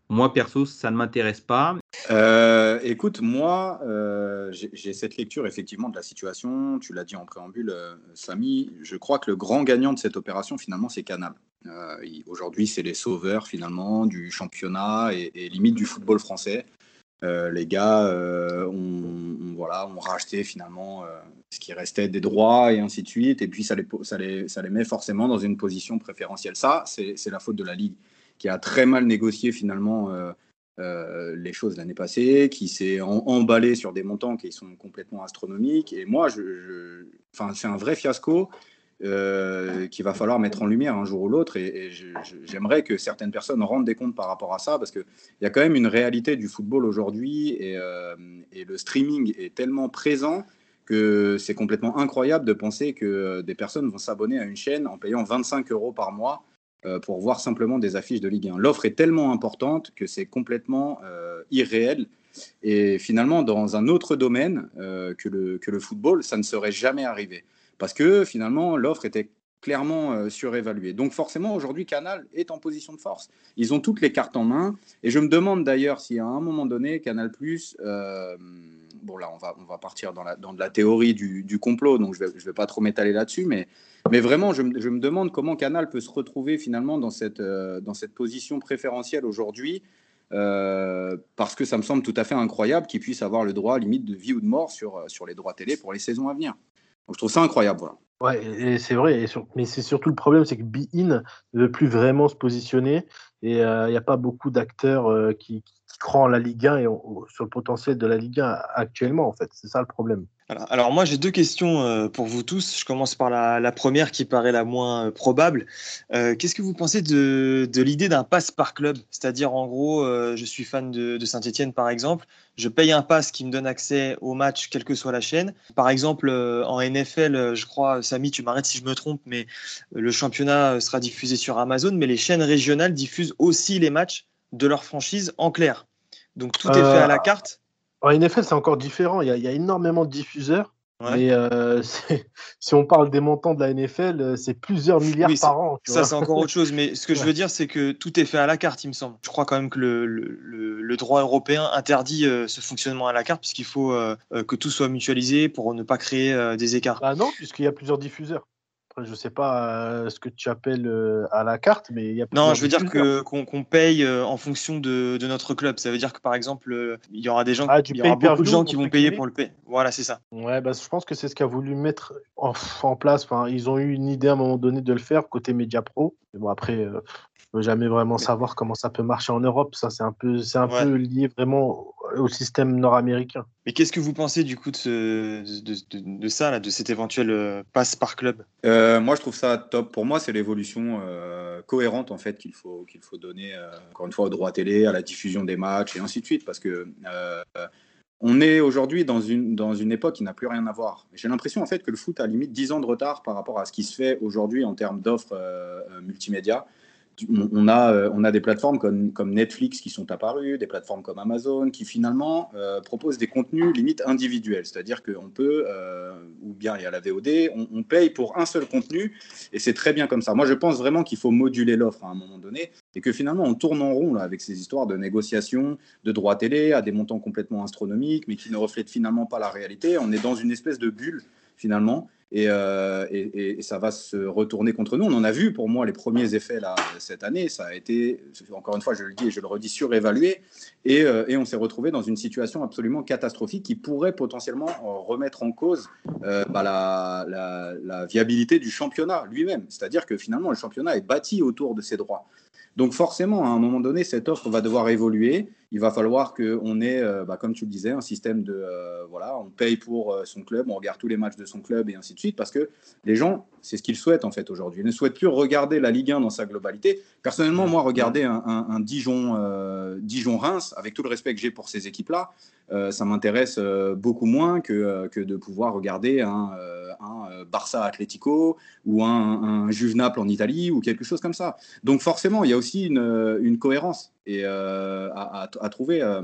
S4: moi perso, ça ne m'intéresse pas.
S3: Euh, écoute, moi, euh, j'ai cette lecture effectivement de la situation. Tu l'as dit en préambule, euh, Samy. Je crois que le grand gagnant de cette opération, finalement, c'est Canal. Aujourd'hui, c'est les sauveurs finalement du championnat et, limite du football français. Les gars ont, voilà, ont racheté finalement ce qui restait des droits et ainsi de suite. Et puis, ça les, ça les, ça les met forcément dans une position préférentielle. Ça, c'est la faute de la Ligue qui a très mal négocié finalement euh, les choses l'année passée, qui s'est emballé sur des montants qui sont complètement astronomiques. Et moi, je, enfin, c'est un vrai fiasco euh, qu'il va falloir mettre en lumière un jour ou l'autre. Et, j'aimerais que certaines personnes rendent des comptes par rapport à ça, parce qu'il y a quand même une réalité du football aujourd'hui, et, euh, et, le streaming est tellement présent que c'est complètement incroyable de penser que des personnes vont s'abonner à une chaîne en payant 25 euros par mois euh, pour voir simplement des affiches de Ligue 1. L'offre est tellement importante que c'est complètement irréel. Et finalement, dans un autre domaine que, le, que le football, ça ne serait jamais arrivé. Parce que finalement, l'offre était clairement surévaluée. Donc forcément, aujourd'hui, Canal est en position de force. Ils ont toutes les cartes en main. Et je me demande d'ailleurs si à un moment donné, Canal ⁇ bon là on va, on va partir dans, la, dans de la théorie du, du complot, donc je ne vais, vais pas trop m'étaler là-dessus, mais, mais vraiment je, je, me demande comment Canal peut se retrouver finalement dans cette, euh, dans cette position préférentielle aujourd'hui, euh, parce que ça me semble tout à fait incroyable qu'ils puissent avoir le droit limite de vie ou de mort sur, euh, sur les droits télé pour les saisons à venir. Je trouve ça incroyable. Voilà.
S5: C'est vrai, mais c'est surtout le problème, c'est que Be In ne veut plus vraiment se positionner et il n'y a pas beaucoup d'acteurs qui, qui croient en la Ligue 1 et sur le potentiel de la Ligue 1 actuellement, en fait. C'est ça le problème.
S6: Alors, moi j'ai deux questions euh, pour vous tous. Je commence par la, première qui paraît la moins euh, probable. Euh, qu'est-ce que vous pensez de, l'idée d'un pass par club? C'est-à-dire en gros, je suis fan de, Saint-Etienne par exemple, je paye un pass qui me donne accès au match quelle que soit la chaîne. Par exemple en NFL, je crois, Samy, tu m'arrêtes si je me trompe, mais le championnat sera diffusé sur Amazon, mais les chaînes régionales diffusent aussi les matchs de leur franchise en clair. Donc tout est fait à la carte
S5: en NFL, c'est encore différent. Il y, a, énormément de diffuseurs. Mais euh, si on parle des montants de la NFL, euh, c'est plusieurs milliards par an.
S6: ça, c'est encore autre chose. Mais ce que je veux dire, c'est que tout est fait à la carte, il me semble. Je crois quand même que le, le, droit européen interdit euh, ce fonctionnement à la carte, puisqu'il faut que tout soit mutualisé pour ne pas créer des écarts.
S5: Bah non, puisqu'il y a plusieurs diffuseurs je ne sais pas euh, ce que tu appelles euh, à la carte, mais il y a
S6: Non, je veux dire que qu'on paye euh, en fonction de, notre club. Ça veut dire que par exemple, il y aura des gens, ah, il y aura beaucoup de gens qui vont payer pour le payer. Voilà, c'est ça.
S5: Ouais, bah, je pense que c'est ce qu'a voulu mettre en, en place. Enfin, ils ont eu une idée à un moment donné de le faire côté Media Pro. Mais bon, après, ne jamais vraiment savoir comment ça peut marcher en Europe. Ça, c'est un peu, c'est un peu lié vraiment au système nord-américain.
S6: Mais qu'est-ce que vous pensez du coup de, de, ça, là, de cette éventuelle euh, passe par club?
S3: Euh, Moi, je trouve ça top. Pour moi, c'est l'évolution euh, cohérente en fait qu'il faut qu'il faut donner encore une fois au droit télé, à la diffusion des matchs et ainsi de suite, parce que on est aujourd'hui dans une, dans une époque qui n'a plus rien à voir. J'ai l'impression en fait que le foot a limite 10 ans de retard par rapport à ce qui se fait aujourd'hui en termes d'offres multimédia on a, euh, on a des plateformes comme, comme, Netflix qui sont apparues, des plateformes comme Amazon qui finalement euh, proposent des contenus limite individuels. C'est-à-dire qu'on peut, euh, ou bien il y a la VOD, on, paye pour un seul contenu et c'est très bien comme ça. Moi, je pense vraiment qu'il faut moduler l'offre à un moment donné et que finalement on tourne en rond là, avec ces histoires de négociations de droits télé à des montants complètement astronomiques mais qui ne reflètent finalement pas la réalité. On est dans une espèce de bulle finalement euh, et, ça va se retourner contre nous. On en a vu, pour moi, les premiers effets là, cette année. Ça a été, encore une fois, je le dis et je le redis, surévalué. Et, euh, on s'est retrouvé dans une situation absolument catastrophique qui pourrait potentiellement remettre en cause euh, bah, la, la, la, viabilité du championnat lui-même. C'est-à-dire que finalement, le championnat est bâti autour de ses droits. Donc forcément, à un moment donné, cette offre va devoir évoluer. Il va falloir qu'on ait, euh, bah, comme tu le disais, un système de, euh, voilà, on paye pour euh, son club, on regarde tous les matchs de son club et ainsi de suite, parce que les gens, c'est ce qu'ils souhaitent en fait aujourd'hui. Ils ne souhaitent plus regarder la Ligue 1 dans sa globalité. Personnellement, moi, regarder un, Dijon, Dijon-Reims, avec tout le respect que j'ai pour ces équipes-là, ça m'intéresse beaucoup moins que, que de pouvoir regarder un, Barça Atlético ou un, un Juve Naples en Italie ou quelque chose comme ça. Donc forcément, il y a aussi une, cohérence et, euh, à, trouver, euh,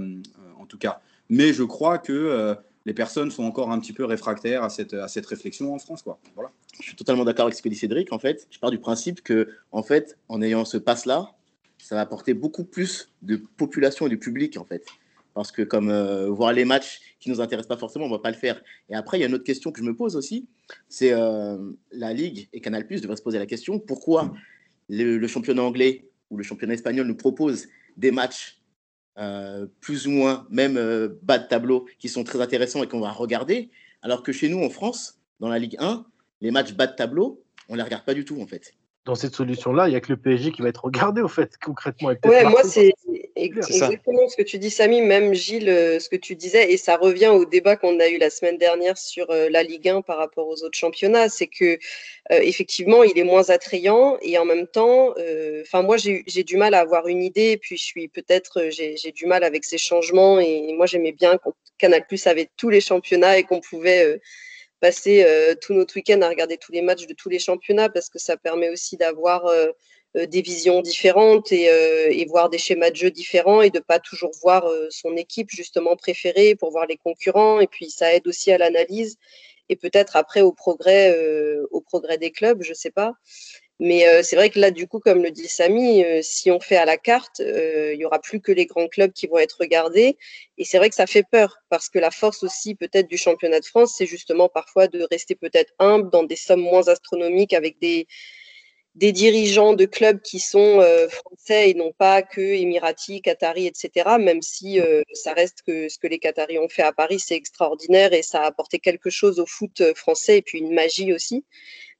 S3: en tout cas. Mais je crois que euh, les personnes sont encore un petit peu réfractaires à cette, à cette réflexion en France. Quoi. Voilà.
S8: Je suis totalement d'accord avec ce que dit Cédric. En fait, je pars du principe que, en fait, en ayant ce pass-là, ça va apporter beaucoup plus de population et de public, en fait. Parce que, comme voir les matchs qui ne nous intéressent pas forcément, on ne va pas le faire. Et après, il y a une autre question que je me pose aussi c'est la Ligue et Canal Plus devraient se poser la question pourquoi le, le championnat anglais ou le championnat espagnol nous propose des matchs euh, plus ou moins, même euh, bas de tableau, qui sont très intéressants et qu'on va regarder. Alors que chez nous, en France, dans la Ligue 1, les matchs bas de tableau, on ne les regarde pas du tout, en fait.
S5: Dans cette solution-là, il n'y a que le PSG qui va être regardé, au fait, concrètement.
S7: Ouais, moi, c'est exactement ce que tu dis, Samy, même Gilles, euh, ce que tu disais, et ça revient au débat qu'on a eu la semaine dernière sur la Ligue 1 par rapport aux autres championnats, c'est que euh, effectivement, il est moins attrayant et en même temps, euh, enfin moi j'ai du mal à avoir une idée, puis je suis peut-être euh, j'ai du mal avec ces changements et moi j'aimais bien quand Canal Plus avait tous les championnats et qu'on pouvait passer tout notre week-end à regarder tous les matchs de tous les championnats parce que ça permet aussi d'avoir des visions différentes et, et, voir des schémas de jeu différents et de pas toujours voir son équipe justement préférée pour voir les concurrents et puis ça aide aussi à l'analyse et peut-être après au progrès, euh, au progrès des clubs, je sais pas. Mais euh, c'est vrai que là, du coup, comme le dit Samy, euh, si on fait à la carte, il n'y aura plus que les grands clubs qui vont être regardés. Et c'est vrai que ça fait peur, parce que la force aussi peut-être du championnat de France, c'est justement parfois de rester peut-être humble dans des sommes moins astronomiques avec des, des dirigeants de clubs qui sont euh, français et non pas que émiratis, qataris, etc. Même si euh, ça reste que ce que les qataris ont fait à Paris, c'est extraordinaire et ça a apporté quelque chose au foot euh, français et puis une magie aussi.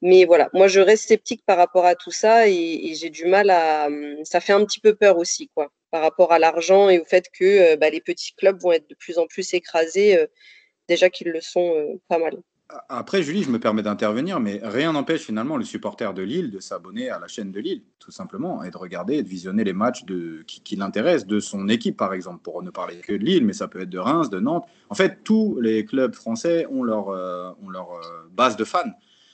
S7: Mais voilà, moi je reste sceptique par rapport à tout ça et, j'ai du mal à. Ça fait un petit peu peur aussi, quoi, par rapport à l'argent et au fait que bah, les petits clubs vont être de plus en plus écrasés, déjà qu'ils le sont pas mal.
S3: Après, Julie, je me permets d'intervenir, mais rien n'empêche finalement le supporter de Lille de s'abonner à la chaîne de Lille, tout simplement, et de regarder et de visionner les matchs qui, l'intéressent, de son équipe, par exemple, pour ne parler que de Lille, mais ça peut être de Reims, de Nantes. En fait, tous les clubs français ont leur, euh, euh, base de fans.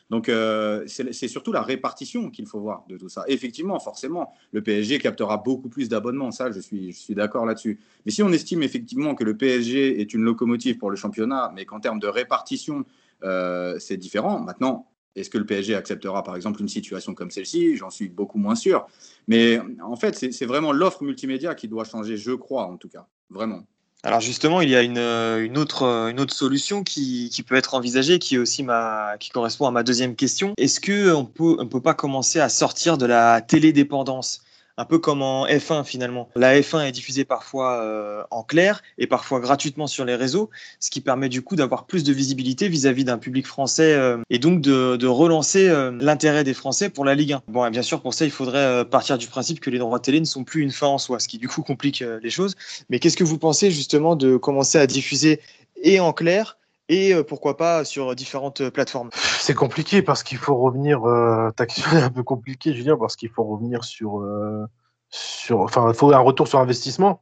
S3: Donc, euh, c'est surtout la répartition qu'il faut voir de tout ça. effectivement, forcément, le PSG captera beaucoup plus d'abonnements. Ça, je suis, je suis d'accord là-dessus. Mais si on estime effectivement que le PSG est une locomotive pour le championnat, mais qu'en termes de répartition, euh, c'est différent. Maintenant, est-ce que le PSG acceptera par exemple une situation comme celle-ci? J'en suis beaucoup moins sûr. Mais en fait, c'est vraiment l'offre multimédia qui doit changer, je crois en tout cas. Vraiment.
S6: Alors justement, il y a une, une, autre, une autre solution qui, peut être envisagée, qui, aussi ma, qui correspond à ma deuxième question. Est-ce qu'on ne peut pas commencer à sortir de la télédépendance? Un peu comme en F1 finalement. La F1 est diffusée parfois euh, en clair et parfois gratuitement sur les réseaux, ce qui permet du coup d'avoir plus de visibilité vis-à-vis d'un public français euh, et donc de, relancer euh, l'intérêt des Français pour la Ligue 1. Bon, bien sûr, pour ça, il faudrait partir du principe que les droits télé ne sont plus une fin en soi, ce qui du coup complique les choses. Mais qu'est-ce que vous pensez justement de commencer à diffuser et en clair et euh, pourquoi pas sur différentes euh, plateformes
S5: C'est compliqué parce qu'il faut revenir. Euh, ta question est un peu compliquée, Julien, parce qu'il faut revenir sur. Euh, sur enfin, il faut un retour sur investissement.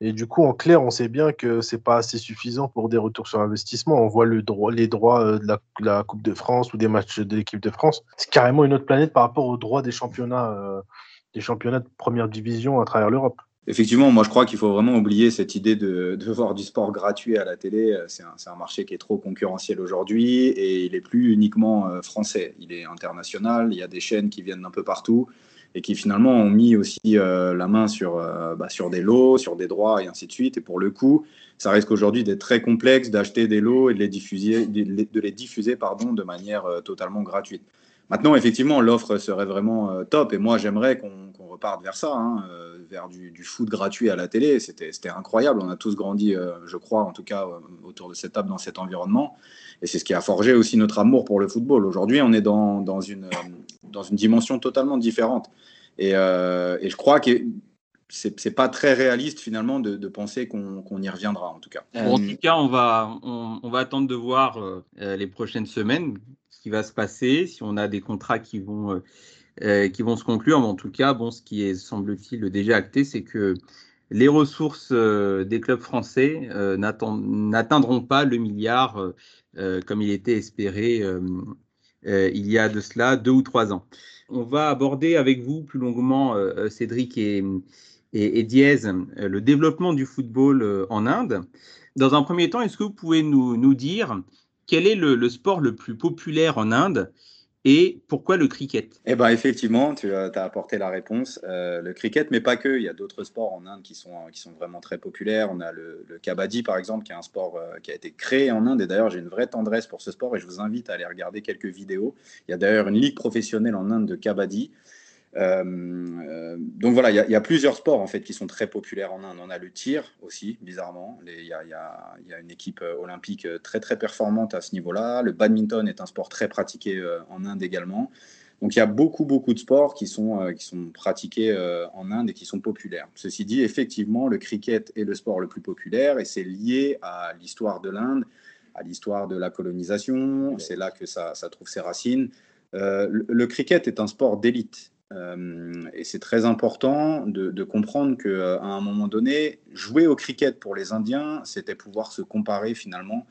S5: Et du coup, en clair, on sait bien que c'est pas assez suffisant pour des retours sur investissement. On voit le droit, les droits de la, Coupe de France ou des matchs de l'équipe de France. C'est carrément une autre planète par rapport aux droits des championnats, des championnats de première division à travers l'Europe.
S3: Effectivement, moi je crois qu'il faut vraiment oublier cette idée de, voir du sport gratuit à la télé. C'est un, marché qui est trop concurrentiel aujourd'hui et il n'est plus uniquement euh, français. Il est international. Il y a des chaînes qui viennent d'un peu partout et qui finalement ont mis aussi euh, la main sur, euh, bah, sur des lots, sur des droits et ainsi de suite. Et pour le coup, ça risque aujourd'hui d'être très complexe d'acheter des lots et de les diffuser, de les diffuser pardon, de manière totalement gratuite. Maintenant, effectivement, l'offre serait vraiment top et moi j'aimerais qu'on reparte vers ça. Hein vers du, foot gratuit à la télé. C'était incroyable. On a tous grandi, euh, je crois, en tout cas, euh, autour de cette table, dans cet environnement. Et c'est ce qui a forgé aussi notre amour pour le football. Aujourd'hui, on est dans, euh, une dimension totalement différente. Et, je crois que c'est pas très réaliste finalement de, penser qu'on y reviendra en tout cas.
S4: en tout cas, on va attendre de voir les prochaines semaines ce qui va se passer, si on a des contrats qui vont euh, qui vont se conclure. Mais en tout cas, bon, ce qui est, semble-t-il, déjà acté, c'est que les ressources euh, des clubs français euh, n'atteindront pas le milliard comme il était espéré il y a de cela deux ou trois ans. On va aborder avec vous plus longuement, Cédric et, et, Diez, le développement du football en Inde. Dans un premier temps, est-ce que vous pouvez nous, dire quel est le, sport le plus populaire en Inde et pourquoi le cricket?
S3: Eh ben effectivement, tu as, apporté la réponse. Euh, le cricket, mais pas que. Il y a d'autres sports en Inde qui sont, qui sont vraiment très populaires. On a le, kabaddi, par exemple, qui est un sport euh, qui a été créé en Inde. Et d'ailleurs, j'ai une vraie tendresse pour ce sport et je vous invite à aller regarder quelques vidéos. Il y a d'ailleurs une ligue professionnelle en Inde de kabaddi. Euh, euh, donc voilà, il y, a plusieurs sports en fait qui sont très populaires en Inde. On a le tir aussi, bizarrement. Il y, a une équipe euh, olympique très très performante à ce niveau-là. Le badminton est un sport très pratiqué en Inde également. Donc il y a beaucoup beaucoup de sports qui sont, qui sont pratiqués en Inde et qui sont populaires. Ceci dit, effectivement, le cricket est le sport le plus populaire et c'est lié à l'histoire de l'Inde, à l'histoire de la colonisation. C'est là que ça, ça, trouve ses racines. le cricket est un sport d'élite. Euh, et c'est très important de, comprendre qu'à euh, un moment donné, jouer au cricket pour les Indiens, c'était pouvoir se comparer finalement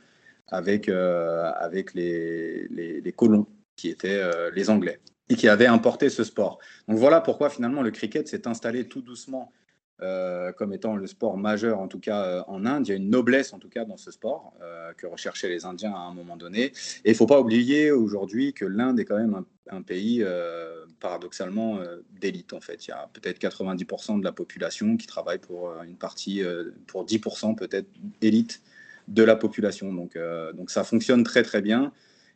S3: avec, euh, avec les, les, colons, qui étaient les Anglais, et qui avaient importé ce sport. Donc voilà pourquoi finalement le cricket s'est installé tout doucement euh, comme étant le sport majeur, en tout cas euh, en Inde. Il y a une noblesse, en tout cas, dans ce sport euh, que recherchaient les Indiens à un moment donné. Et il ne faut pas oublier aujourd'hui que l'Inde est quand même un, pays paradoxalement d'élite, en fait. Il y a peut-être 90% de la population qui travaille pour une partie, pour 10% peut-être élite de la population. Donc, donc ça fonctionne très, très bien.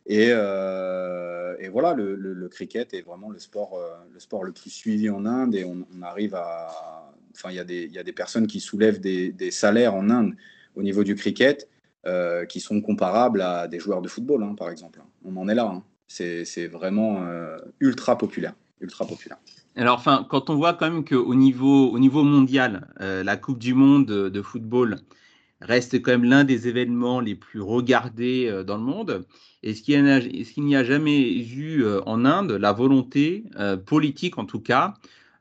S3: Et, et, voilà, le, cricket est vraiment le sport, le sport le plus suivi en Inde et on, on arrive à, enfin, il y, a des, personnes qui soulèvent des, salaires en Inde au niveau du cricket euh, qui sont comparables à des joueurs de football, hein, par exemple. On en est là. Hein. C'est vraiment euh, ultra populaire. Ultra populaire.
S4: Alors, enfin, quand on voit quand même qu'au niveau, au niveau mondial, euh, la Coupe du Monde de, football reste quand même l'un des événements les plus regardés dans le monde, est-ce qu'il n'y a, jamais eu en Inde la volonté politique, en tout cas,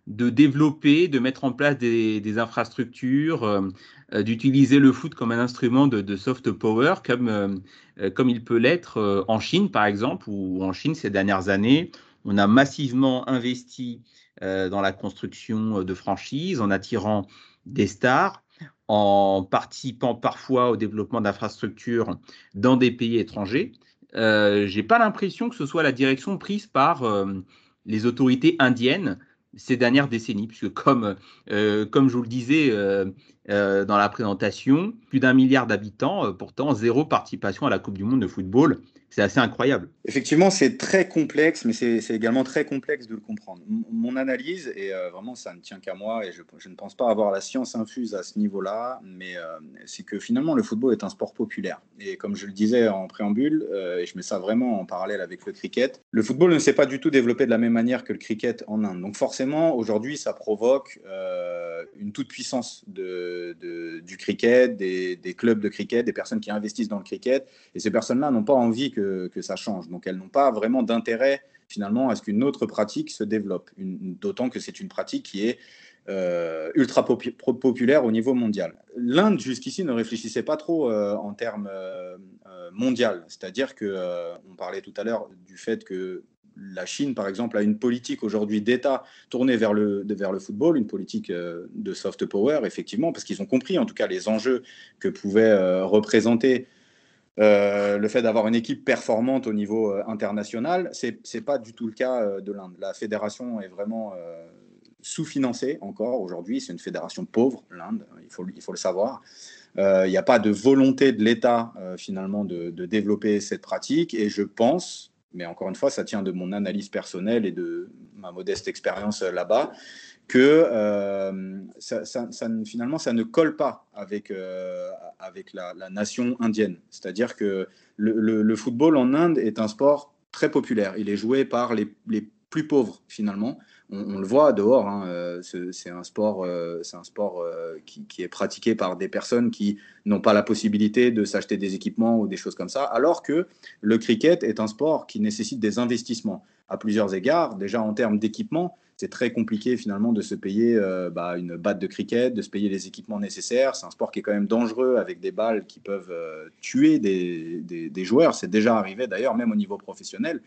S4: de développer, de mettre en place des, infrastructures, d'utiliser le foot comme un instrument de, soft power, comme euh, comme il peut l'être euh, en Chine, par exemple, où en Chine, ces dernières années, on a massivement investi euh, dans la construction de franchises, en attirant des stars, en participant parfois au développement d'infrastructures dans des pays étrangers. Euh, J'ai pas l'impression que ce soit la direction prise par les autorités indiennes ces dernières décennies, puisque comme, comme je vous le disais, euh, dans la présentation. Plus d'un milliard d'habitants, euh, pourtant zéro participation à la Coupe du Monde de football. C'est assez incroyable.
S3: Effectivement, c'est très complexe, mais c'est également très complexe de le comprendre. mon analyse, et euh, vraiment ça ne tient qu'à moi, et je, ne pense pas avoir la science infuse à ce niveau-là, mais c'est que finalement le football est un sport populaire. Et comme je le disais en préambule, et je mets ça vraiment en parallèle avec le cricket, le football ne s'est pas du tout développé de la même manière que le cricket en Inde. Donc forcément, aujourd'hui, ça provoque une toute puissance de du cricket, des, clubs de cricket, des personnes qui investissent dans le cricket. Et ces personnes-là n'ont pas envie ça change. Donc elles n'ont pas vraiment d'intérêt finalement à ce qu'une autre pratique se développe. D'autant que c'est une pratique qui est euh, ultra populaire au niveau mondial. L'Inde, jusqu'ici, ne réfléchissait pas trop euh, en termes euh, mondial. C'est-à-dire que on parlait tout à l'heure du fait que la Chine, par exemple, a une politique aujourd'hui d'État tournée vers le, football, une politique euh, de soft power, effectivement, parce qu'ils ont compris en tout cas les enjeux que pouvait euh, représenter euh, le fait d'avoir une équipe performante au niveau international. Ce n'est pas du tout le cas de l'Inde. La fédération est vraiment sous-financée encore aujourd'hui. C'est une fédération pauvre, l'Inde, il faut, le savoir. Il n'y a pas de volonté de l'État finalement de développer cette pratique et je pense mais encore une fois, ça tient de mon analyse personnelle et de ma modeste expérience là-bas, que euh, finalement, ça ne colle pas avec, euh, avec la, nation indienne. C'est-à-dire que le, football en Inde est un sport très populaire. Il est joué par les, les plus pauvres, finalement on, le voit dehors, hein, euh, c'est un sport, euh, un sport euh, qui, est pratiqué par des personnes qui n'ont pas la possibilité de s'acheter des équipements ou des choses comme ça, alors que le cricket est un sport qui nécessite des investissements à plusieurs égards. Déjà en termes d'équipement, c'est très compliqué finalement de se payer bah, une batte de cricket, de se payer les équipements nécessaires. C'est un sport qui est quand même dangereux avec des balles qui peuvent tuer des joueurs. C'est déjà arrivé d'ailleurs même au niveau professionnel.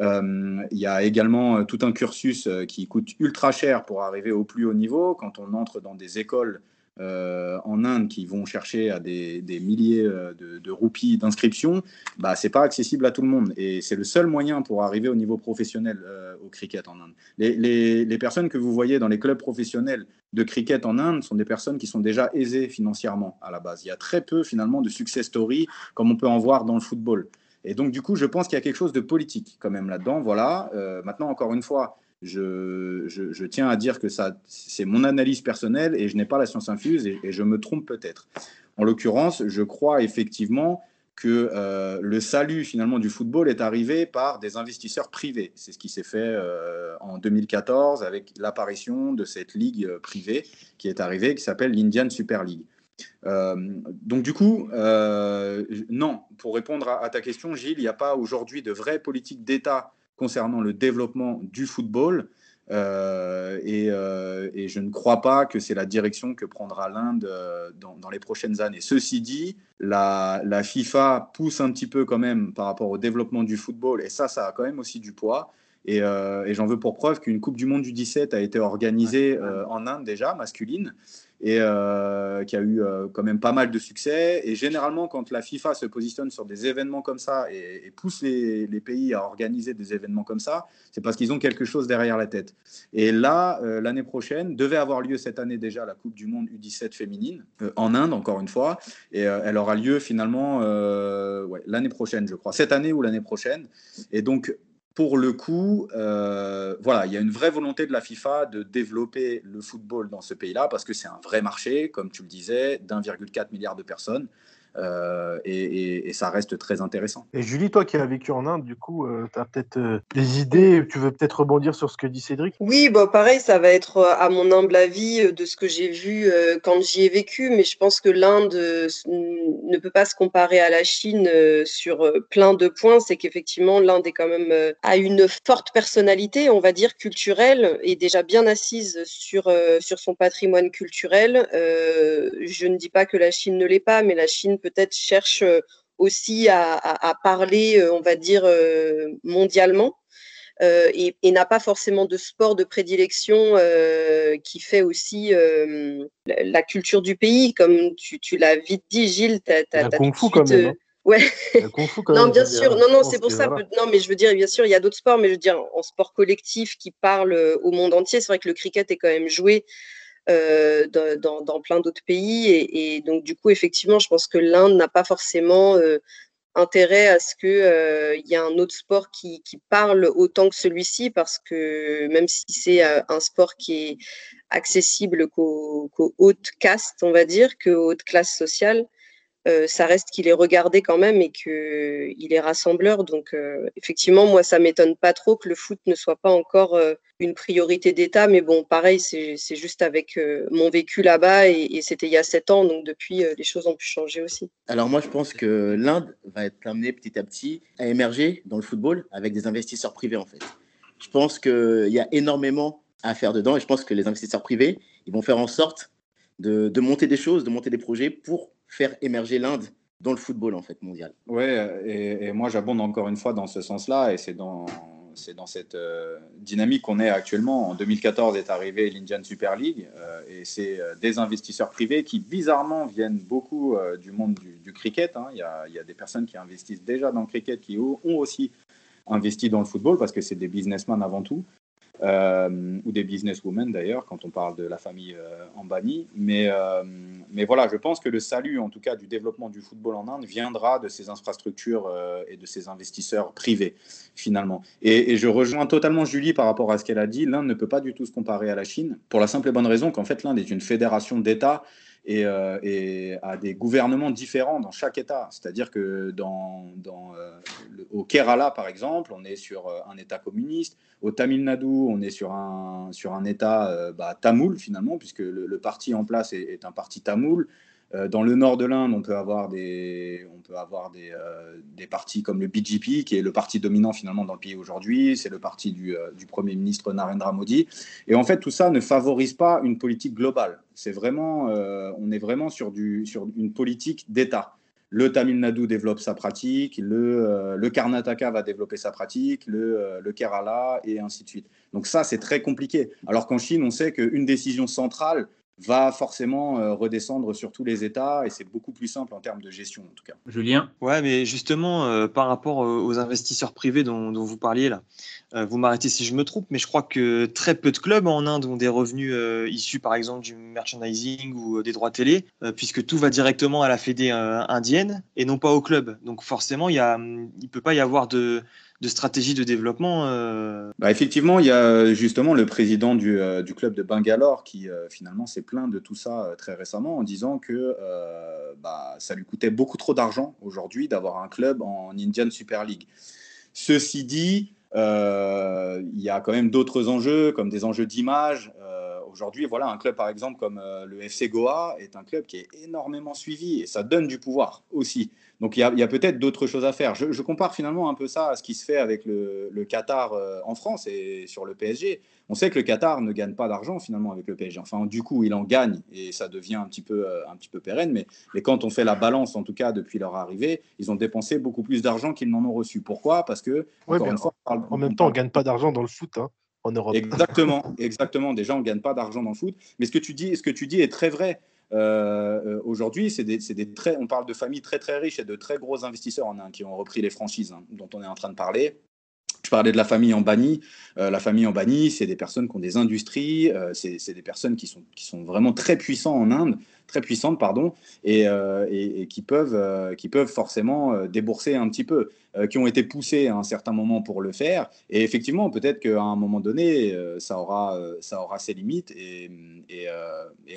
S3: Euh, il y a également euh, tout un cursus euh, qui coûte ultra cher pour arriver au plus haut niveau. Quand on entre dans des écoles en Inde qui vont chercher à des, milliers de, roupies d'inscription, bah, ce n'est pas accessible à tout le monde. Et c'est le seul moyen pour arriver au niveau professionnel au cricket en Inde. Les, les, personnes que vous voyez dans les clubs professionnels de cricket en Inde sont des personnes qui sont déjà aisées financièrement à la base. Il y a très peu finalement de success story comme on peut en voir dans le football. Et donc, du coup, je pense qu'il y a quelque chose de politique quand même là-dedans. Voilà. Euh, maintenant, encore une fois, je, tiens à dire que ça, c'est mon analyse personnelle et je n'ai pas la science infuse et, je me trompe peut-être. En l'occurrence, je crois effectivement que euh, le salut finalement du football est arrivé par des investisseurs privés. C'est ce qui s'est fait euh, en 2014 avec l'apparition de cette ligue privée qui est arrivée, qui s'appelle l'Indian Super League. Euh, donc du coup, euh, non, pour répondre à, ta question, Gilles, il n'y a pas aujourd'hui de vraie politique d'État concernant le développement du football. Euh, et, je ne crois pas que c'est la direction que prendra l'Inde dans, les prochaines années. Ceci dit, la, FIFA pousse un petit peu quand même par rapport au développement du football, et ça, ça a quand même aussi du poids. Et, et j'en veux pour preuve qu'une Coupe du Monde du 17 a été organisée en Inde déjà, masculine et euh, qui a eu euh, quand même pas mal de succès. Et généralement, quand la FIFA se positionne sur des événements comme ça et, pousse les, pays à organiser des événements comme ça, c'est parce qu'ils ont quelque chose derrière la tête. Et là, euh, l'année prochaine, devait avoir lieu cette année déjà la Coupe du Monde U17 féminine en Inde, encore une fois, et elle aura lieu finalement l'année prochaine, je crois, cette année ou l'année prochaine. Et donc, pour le coup, euh, voilà, il y a une vraie volonté de la FIFA de développer le football dans ce pays-là parce que c'est un vrai marché, comme tu le disais, d'1,4 milliard de personnes. Euh, et, ça reste très intéressant.
S5: Et Julie, toi qui as vécu en Inde, du coup, euh, tu as peut-être euh, des idées, tu veux peut-être rebondir sur ce que dit Cédric?
S7: Oui, bah, pareil, ça va être à mon humble avis de ce que j'ai vu quand j'y ai vécu, mais je pense que l'Inde ne peut pas se comparer à la Chine sur plein de points. C'est qu'effectivement, l'Inde est quand même a une forte personnalité, on va dire, culturelle, et déjà bien assise sur, sur son patrimoine culturel. je ne dis pas que la Chine ne l'est pas, mais la Chine peut-être cherche euh, aussi à, parler, euh, on va dire, euh, mondialement. et, n'a pas forcément de sport de prédilection qui fait aussi la culture du pays, comme tu, l'as vite dit, Gilles.
S5: T as, kung fu quand même. Hein.
S7: Non, bien sûr. Non, non, c'est pour ça. Non, mais je veux dire, bien sûr, il y a d'autres sports, mais je veux dire, en sport collectif qui parle au monde entier, c'est vrai que le cricket est quand même joué euh, dans, plein d'autres pays. Et, donc, du coup, effectivement, je pense que l'Inde n'a pas forcément euh, intérêt à ce qu'il euh, y ait un autre sport qui, parle autant que celui-ci, parce que même si c'est un sport qui est accessible qu'aux hautes castes, on va dire, qu'aux hautes classes sociales, euh, ça reste qu'il est regardé quand même et qu'il est rassembleur. Donc, euh, effectivement, moi, ça m'étonne pas trop que le foot ne soit pas encore euh, une priorité d'État. Mais bon, pareil, c'est juste avec mon vécu là-bas et, c'était il y a sept ans. Donc, depuis, les choses ont pu changer aussi.
S8: Alors, moi, je pense que l'Inde va être amenée petit à petit à émerger dans le football avec des investisseurs privés, en fait. Je pense qu'il y a énormément à faire dedans et je pense que les investisseurs privés, ils vont faire en sorte de, de monter des choses, de monter des projets pour faire émerger l'Inde dans le football en fait mondial.
S3: Ouais, et, moi j'abonde encore une fois dans ce sens-là, et c'est dans c'est dans cette euh, dynamique qu'on est actuellement. En 2014 est arrivée l'Indian Super League, euh, et c'est euh, des investisseurs privés qui bizarrement viennent beaucoup du monde du, cricket. Hein. Il, y a, il, y a, des personnes qui investissent déjà dans le cricket qui ont aussi investi dans le football parce que c'est des businessmen avant tout. Euh, ou des businesswomen d'ailleurs, quand on parle de la famille euh, Ambani. Mais, euh, mais voilà, je pense que le salut, en tout cas, du développement du football en Inde viendra de ces infrastructures et de ces investisseurs privés, finalement. Et, et, je rejoins totalement Julie par rapport à ce qu'elle a dit. L'Inde ne peut pas du tout se comparer à la Chine, pour la simple et bonne raison qu'en fait, l'Inde est une fédération d'États euh, et, à des gouvernements différents dans chaque État. C'est-à-dire que dans, euh, au Kerala, par exemple, on est sur euh, un État communiste. Au Tamil Nadu, on est sur un, sur un État bah, tamoul, finalement, puisque le, parti en place est, est un parti tamoul. Euh, dans le nord de l'Inde, on peut avoir des, on peut avoir des, euh, des, partis comme le BJP, qui est le parti dominant finalement dans le pays aujourd'hui. C'est le parti du, euh, du, Premier ministre Narendra Modi. Et en fait, tout ça ne favorise pas une politique globale. C'est vraiment, on est vraiment sur, du, sur une politique d'État. Le Tamil Nadu développe sa pratique, le, le Karnataka va développer sa pratique, le, le Kerala, et ainsi de suite. Donc ça, c'est très compliqué. Alors qu'en Chine, on sait qu'une décision centrale va forcément euh, redescendre sur tous les États et c'est beaucoup plus simple en termes de gestion en tout cas.
S6: Julien? Ouais, mais justement, euh, par rapport euh, aux investisseurs privés dont, vous parliez là, vous m'arrêtez si je me trompe, mais je crois que très peu de clubs en Inde ont des revenus issus par exemple du merchandising ou des droits télé, puisque tout va directement à la fédé indienne et non pas au club. Donc forcément, il ne peut pas y avoir de de stratégie de développement
S3: euh. bah, Effectivement, il y a justement le président du, euh, du club de Bangalore qui euh, finalement s'est plaint de tout ça très récemment en disant que bah, ça lui coûtait beaucoup trop d'argent aujourd'hui d'avoir un club en Indian Super League. Ceci dit, il y a quand même d'autres enjeux comme des enjeux d'image. aujourd'hui, voilà, un club par exemple comme le FC Goa est un club qui est énormément suivi et ça donne du pouvoir aussi. Donc il y a, peut-être d'autres choses à faire. Je, compare finalement un peu ça à ce qui se fait avec le, Qatar euh, en France et sur le PSG. On sait que le Qatar ne gagne pas d'argent finalement avec le PSG. Enfin, du coup, il en gagne et ça devient un petit peu, euh, un petit peu pérenne. Mais, mais quand on fait la balance, en tout cas depuis leur arrivée, ils ont dépensé beaucoup plus d'argent qu'ils n'en ont reçu. Pourquoi? Parce que,
S5: en même temps, on ne gagne pas d'argent dans le foot. Hein, en Europe.
S3: Exactement, exactement. Déjà, on ne gagne pas d'argent dans le foot. Mais ce que tu dis, ce que tu dis est très vrai. Euh, euh, aujourd'hui, c'est des, des, très, on parle de familles très très riches et de très gros investisseurs en qui ont repris les franchises hein, dont on est en train de parler. Je parlais de la famille en banni. la famille en banni, c'est des personnes qui ont des industries, c'est des personnes qui sont, vraiment très puissants en Inde, très puissantes, pardon, et, et, qui, peuvent, qui peuvent forcément débourser un petit peu, qui ont été poussés à un certain moment pour le faire. Et effectivement, peut-être qu'à un moment donné, ça, aura, ça aura ses limites et,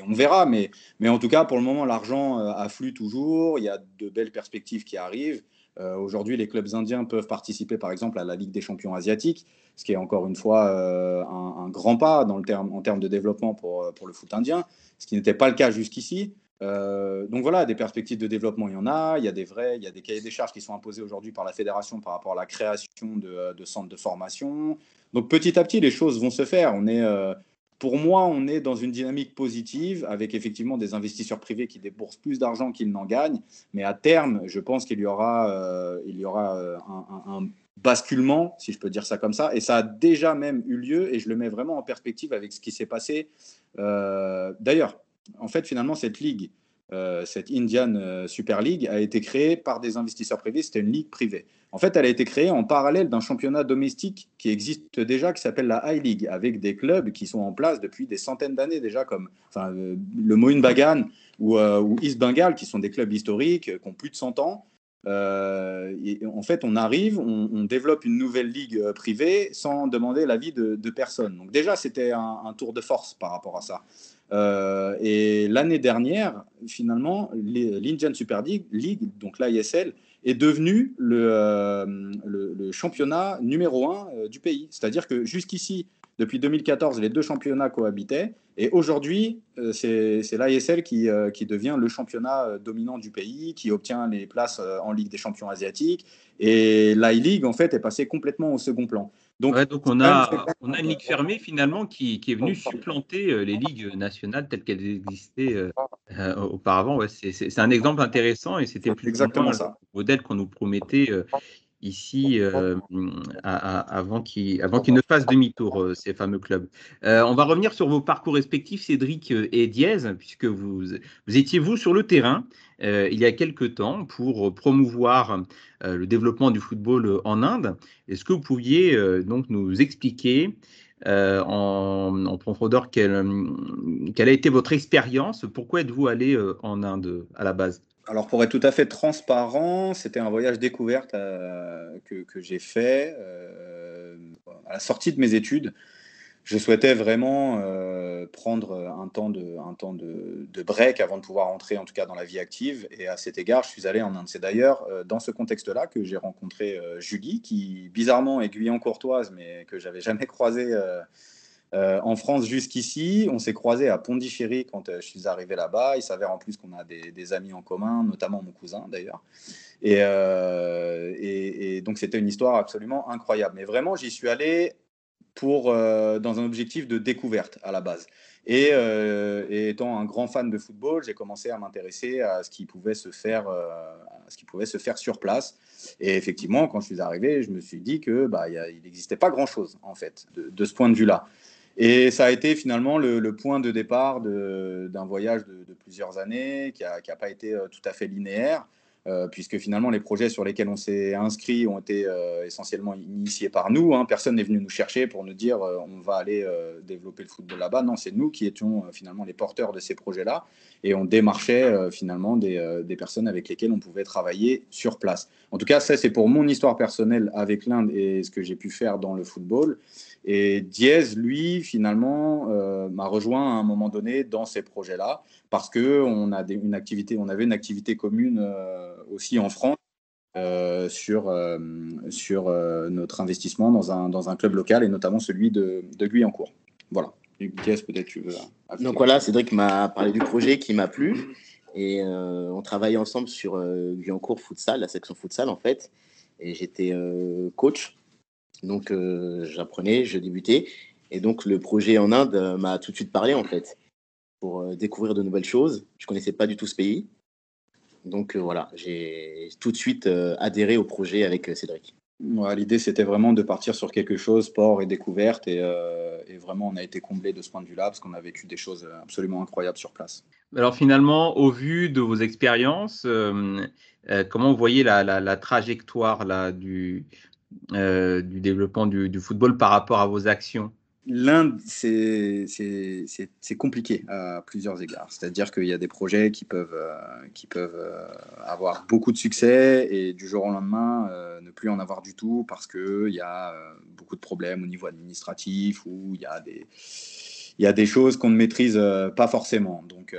S3: on verra. Mais, mais en tout cas, pour le moment, l'argent afflue toujours. Il y a de belles perspectives qui arrivent. Euh, aujourd'hui, les clubs indiens peuvent participer, par exemple, à la Ligue des champions asiatiques, ce qui est encore une fois euh, un, grand pas en termes de développement pour, euh, pour le foot indien, ce qui n'était pas le cas jusqu'ici. donc voilà, des perspectives de développement, il y en a. Il y a des vrais, il y a des cahiers des charges qui sont imposés aujourd'hui par la fédération par rapport à la création de, centres de formation. Donc petit à petit, les choses vont se faire. On est pour moi, on est dans une dynamique positive avec effectivement des investisseurs privés qui déboursent plus d'argent qu'ils n'en gagnent. Mais à terme, je pense qu'il y aura, euh, il y aura euh, un, basculement, si je peux dire ça comme ça. Et ça a déjà même eu lieu et je le mets vraiment en perspective avec ce qui s'est passé. Euh, d'ailleurs, en fait, finalement, cette ligue, cette Indian Super League, a été créée par des investisseurs privés. C'était une ligue privée. En fait, elle a été créée en parallèle d'un championnat domestique qui existe déjà, qui s'appelle la High League, avec des clubs qui sont en place depuis des centaines d'années déjà, comme euh, le Mohun Bagan ou, euh, ou, East Bengal, qui sont des clubs historiques, euh, qui ont plus de 100 ans. en fait, on arrive, on, développe une nouvelle ligue privée sans demander l'avis de, de personne. Donc déjà, c'était un, tour de force par rapport à ça. et l'année dernière, finalement, l'Indian Super League donc l'ISL, est devenu le, euh, le, championnat numéro un euh, du pays. C'est-à-dire que jusqu'ici, depuis 2014, les deux championnats cohabitaient. Et aujourd'hui, euh, c'est l'ISL qui, qui, devient le championnat dominant du pays, qui obtient les places en Ligue des champions asiatiques. Et l'I-League, en fait, est passé complètement au second plan.
S4: Donc, on, a, on a une ligue fermée finalement qui, qui est venue supplanter euh, les ligues nationales telles qu'elles existaient euh, euh, auparavant. Ouais, c'est un exemple intéressant et c'était plus
S3: exactement ça.
S4: le modèle qu'on nous promettait ici avant qu'ils ne fassent demi-tour, ces fameux clubs. on va revenir sur vos parcours respectifs, Cédric et Diez, puisque vous, vous étiez vous sur le terrain il y a quelque temps pour promouvoir le développement du football en Inde. Est-ce que vous pouviez donc nous expliquer en, profondeur quelle, quelle, a été votre expérience? Pourquoi êtes-vous allé en Inde à la base?
S3: Alors pour être tout à fait transparent, c'était un voyage découverte euh, que, j'ai fait euh, à la sortie de mes études. Je souhaitais vraiment euh, prendre un temps, de, break avant de pouvoir entrer en tout cas dans la vie active. Et à cet égard, je suis allé en Inde. C'est d'ailleurs dans ce contexte-là que j'ai rencontré Julie, qui bizarrement est Guyane-Courtoise, mais que j'avais jamais croisée euh, en France jusqu'ici, on s'est croisé à Pondichéry quand euh, je suis arrivé là-bas. Il s'avère en plus qu'on a des, amis en commun, notamment mon cousin d'ailleurs. Euh, et, donc c'était une histoire absolument incroyable. Mais vraiment, j'y suis allé pour, dans un objectif de découverte à la base. Et, étant un grand fan de football, j'ai commencé à m'intéresser à ce qui pouvait se faire, ce qui pouvait se faire sur place. Et effectivement, quand je suis arrivé, je me suis dit que bah, il n'existait pas grand-chose en fait de, ce point de vue-là. Et ça a été finalement le, point de départ d'un voyage de, plusieurs années qui n'a pas été euh, tout à fait linéaire, euh, puisque finalement les projets sur lesquels on s'est inscrit ont été euh, essentiellement initiés par nous. Hein. Personne n'est venu nous chercher pour nous dire on va aller développer le football là-bas. Non, c'est nous qui étions finalement les porteurs de ces projets-là et on démarchait finalement des, des, personnes avec lesquelles on pouvait travailler sur place. En tout cas, ça c'est pour mon histoire personnelle avec l'Inde et ce que j'ai pu faire dans le football. Et Diez, lui, finalement, euh, m'a rejoint à un moment donné dans ces projets-là, parce qu'on a une activité, on avait une activité commune euh, aussi en France euh, sur, sur notre investissement dans un, dans un club local, et notamment celui de, de Guyancourt. Voilà. Diez, peut-être tu veux.
S8: Donc voilà, Cédric m'a parlé du projet qui m'a plu. Et on travaillait ensemble sur Guyancourt Futsal, la section futsal en fait. Et j'étais coach donc, euh, j'apprenais, je débutais. Et donc, le projet en Inde euh, m'a tout de suite parlé, en fait, pour euh, découvrir de nouvelles choses. Je ne connaissais pas du tout ce pays. Donc, voilà, j'ai tout de suite adhéré au projet avec Cédric.
S3: L'idée, c'était vraiment de partir sur quelque chose, sport et découverte. Et, et vraiment, on a été comblé de ce point de vue-là, parce qu'on a vécu des choses absolument incroyables sur place.
S4: Alors, finalement, au vu de vos expériences, comment vous voyez la, la, la trajectoire là, du, du développement du, football par rapport à vos actions?
S3: L'Inde, c'est compliqué à plusieurs égards. C'est-à-dire qu'il y a des projets qui peuvent, euh, qui peuvent euh, avoir beaucoup de succès et du jour au lendemain euh, ne plus en avoir du tout parce qu'il y a beaucoup de problèmes au niveau administratif ou il y a des, il y a des choses qu'on ne maîtrise pas forcément. Donc,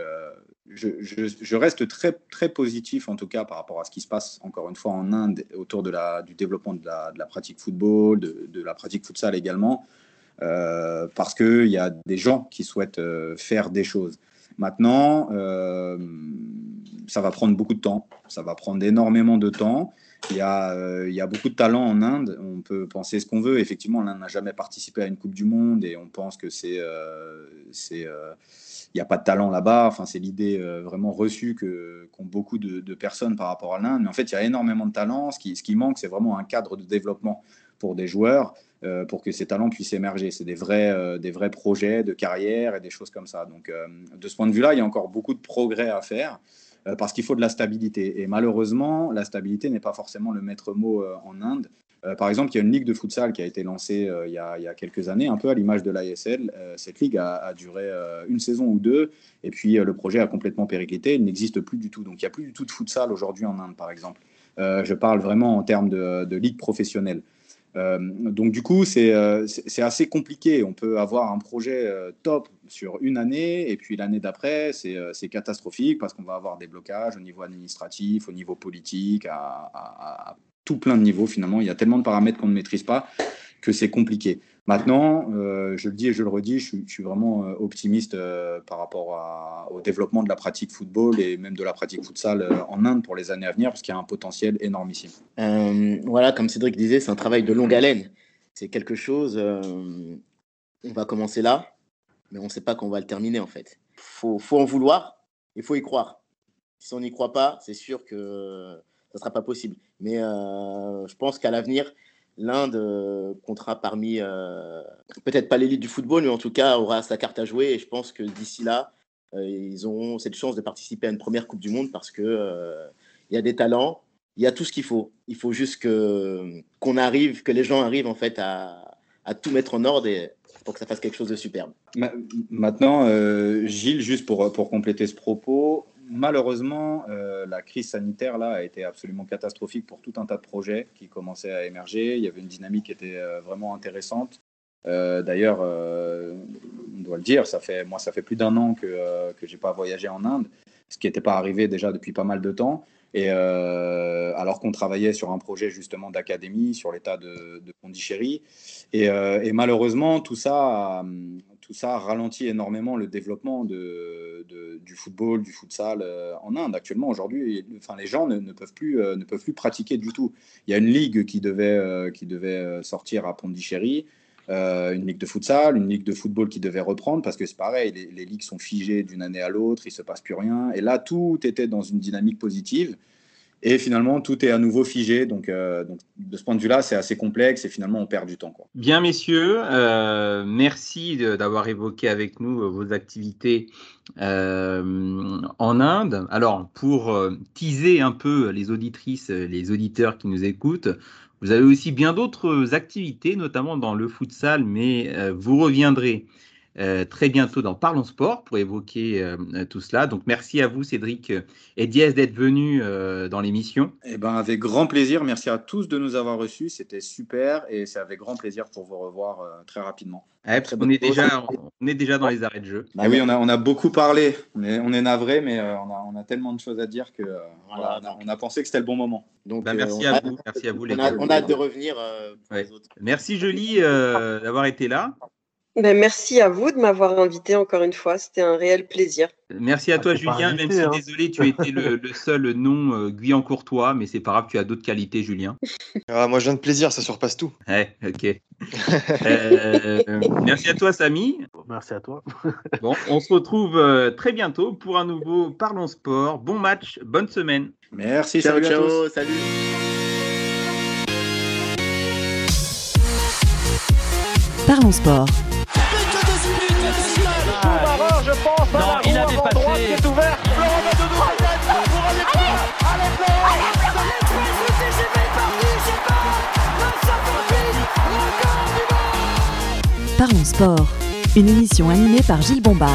S3: je, reste très, très positif en tout cas par rapport à ce qui se passe encore une fois en Inde autour de la, du développement de la, pratique football, de, la pratique futsal également. Euh, parce qu'il y a des gens qui souhaitent euh, faire des choses. Maintenant, euh, ça va prendre beaucoup de temps, ça va prendre énormément de temps. Il y, a, il y a beaucoup de talents en Inde, on peut penser ce qu'on veut. Effectivement, l'Inde n'a jamais participé à une Coupe du Monde et on pense que c'est... il n'y a pas de talent là-bas. Enfin, c'est l'idée vraiment reçue que, qu'ont beaucoup de, personnes par rapport à l'Inde. Mais en fait, il y a énormément de talents. Ce qui, ce qui manque, c'est vraiment un cadre de développement pour des joueurs euh, pour que ces talents puissent émerger. C'est des vrais, euh, des vrais projets de carrière et des choses comme ça. Donc, euh, de ce point de vue-là, il y a encore beaucoup de progrès à faire parce qu'il faut de la stabilité. Et malheureusement, la stabilité n'est pas forcément le maître mot en Inde. Par exemple, il y a une ligue de futsal qui a été lancée il, y a, il, y a, quelques années, un peu à l'image de l'ASL. cette ligue a, duré une saison ou deux, et puis le projet a complètement périclité. Il n'existe plus du tout. Donc, il n'y a plus du tout de futsal aujourd'hui en Inde, par exemple. je parle vraiment en termes de, ligue professionnelle. Euh, donc du coup, euh, c'est assez compliqué. On peut avoir un projet euh, top sur une année et puis l'année d'après, c'est catastrophique parce qu'on va avoir des blocages au niveau administratif, au niveau politique, à, tout plein de niveaux finalement. Il y a tellement de paramètres qu'on ne maîtrise pas que c'est compliqué. Maintenant, euh, je le dis et je le redis, je, suis, vraiment euh, optimiste euh, par rapport au développement de la pratique football et même de la pratique futsal en Inde pour les années à venir, parce qu'il y a un potentiel énormissime.
S8: voilà, comme Cédric disait, c'est un travail de longue haleine. C'est quelque chose, on va commencer là, mais on ne sait pas qu'on va le terminer en fait. Il faut, faut, en vouloir, il faut y croire. Si on n'y croit pas, c'est sûr que ça ne sera pas possible. Mais je pense qu'à l'avenir, l'Inde euh, comptera parmi, euh, peut-être pas l'élite du football, mais en tout cas aura sa carte à jouer. Et je pense que d'ici là, euh, ils auront cette chance de participer à une première Coupe du Monde parce qu'il il y a des talents, il y a tout ce qu'il faut. Il faut juste que, qu'on arrive, que les gens arrivent en fait à, à tout mettre en ordre et, pour que ça fasse quelque chose de superbe.
S3: Maintenant, Gilles, juste pour, pour compléter ce propos, malheureusement, euh, la crise sanitaire là a été absolument catastrophique pour tout un tas de projets qui commençaient à émerger. Il y avait une dynamique qui était euh, vraiment intéressante. Euh, d'ailleurs, on doit le dire, ça fait, moi, ça fait plus d'un an que que j'ai pas voyagé en Inde, ce qui n'était pas arrivé déjà depuis pas mal de temps. Et alors qu'on travaillait sur un projet justement d'académie sur l'état de, de Pondichéry, et, malheureusement tout ça, tout ça ralentit énormément le développement de, du football, du futsal euh, en Inde. Actuellement, aujourd'hui, enfin, les gens ne, peuvent plus, euh, ne peuvent plus pratiquer du tout. Il y a une ligue qui devait, euh, qui devait sortir à Pondichéry, une ligue de futsal, une ligue de football qui devait reprendre, parce que c'est pareil, les, les, ligues sont figées d'une année à l'autre, il ne se passe plus rien. Et là, tout était dans une dynamique positive. Et finalement, tout est à nouveau figé. Donc, euh, donc de ce point de vue-là, c'est assez complexe et finalement, on perd du temps.
S4: Bien, messieurs, euh, merci d'avoir évoqué avec nous euh, vos activités en Inde. Alors, pour teaser un peu les auditrices, les auditeurs qui nous écoutent, vous avez aussi bien d'autres activités, notamment dans le futsal, mais vous reviendrez euh, très bientôt dans Parlons Sport pour évoquer euh, tout cela. Donc merci à vous Cédric et Diaz d'être venus euh, dans l'émission.
S3: Eh ben, avec grand plaisir. Merci à tous de nous avoir reçus. C'était super et c'est avec grand plaisir pour vous revoir très rapidement.
S4: on, est déjà, on est déjà dans les arrêts de jeu.
S3: Bah oui, on a, on a beaucoup parlé. On est, on est navré, mais on a, on, a, tellement de choses à dire que voilà, on, a, pensé que c'était le bon moment.
S4: Donc, bah, merci, à vous, merci à vous.
S8: les gars. on a hâte de revenir.
S4: Merci Julie d'avoir été là.
S7: Ben, merci à vous de m'avoir invité encore une fois. C'était un réel plaisir.
S4: Merci à ah, toi, Julien. même si, hein. désolé, tu étais le, seul non euh, Guyan-Courtois, mais c'est pas grave, tu as d'autres qualités, Julien.
S6: Ah, moi, je viens de plaisir, ça surpasse tout.
S4: Ouais, ok. Euh, merci à toi, Samy.
S5: Merci à toi.
S4: bon, on se retrouve euh, très bientôt pour un nouveau Parlons Sport. Bon match, bonne semaine.
S3: Merci,
S8: ciao,
S3: salut
S8: ciao, salut.
S1: Parlons Sport
S2: il qui est Allez, Allez,
S1: Parlons sport, une émission animée par Gilles Bombard.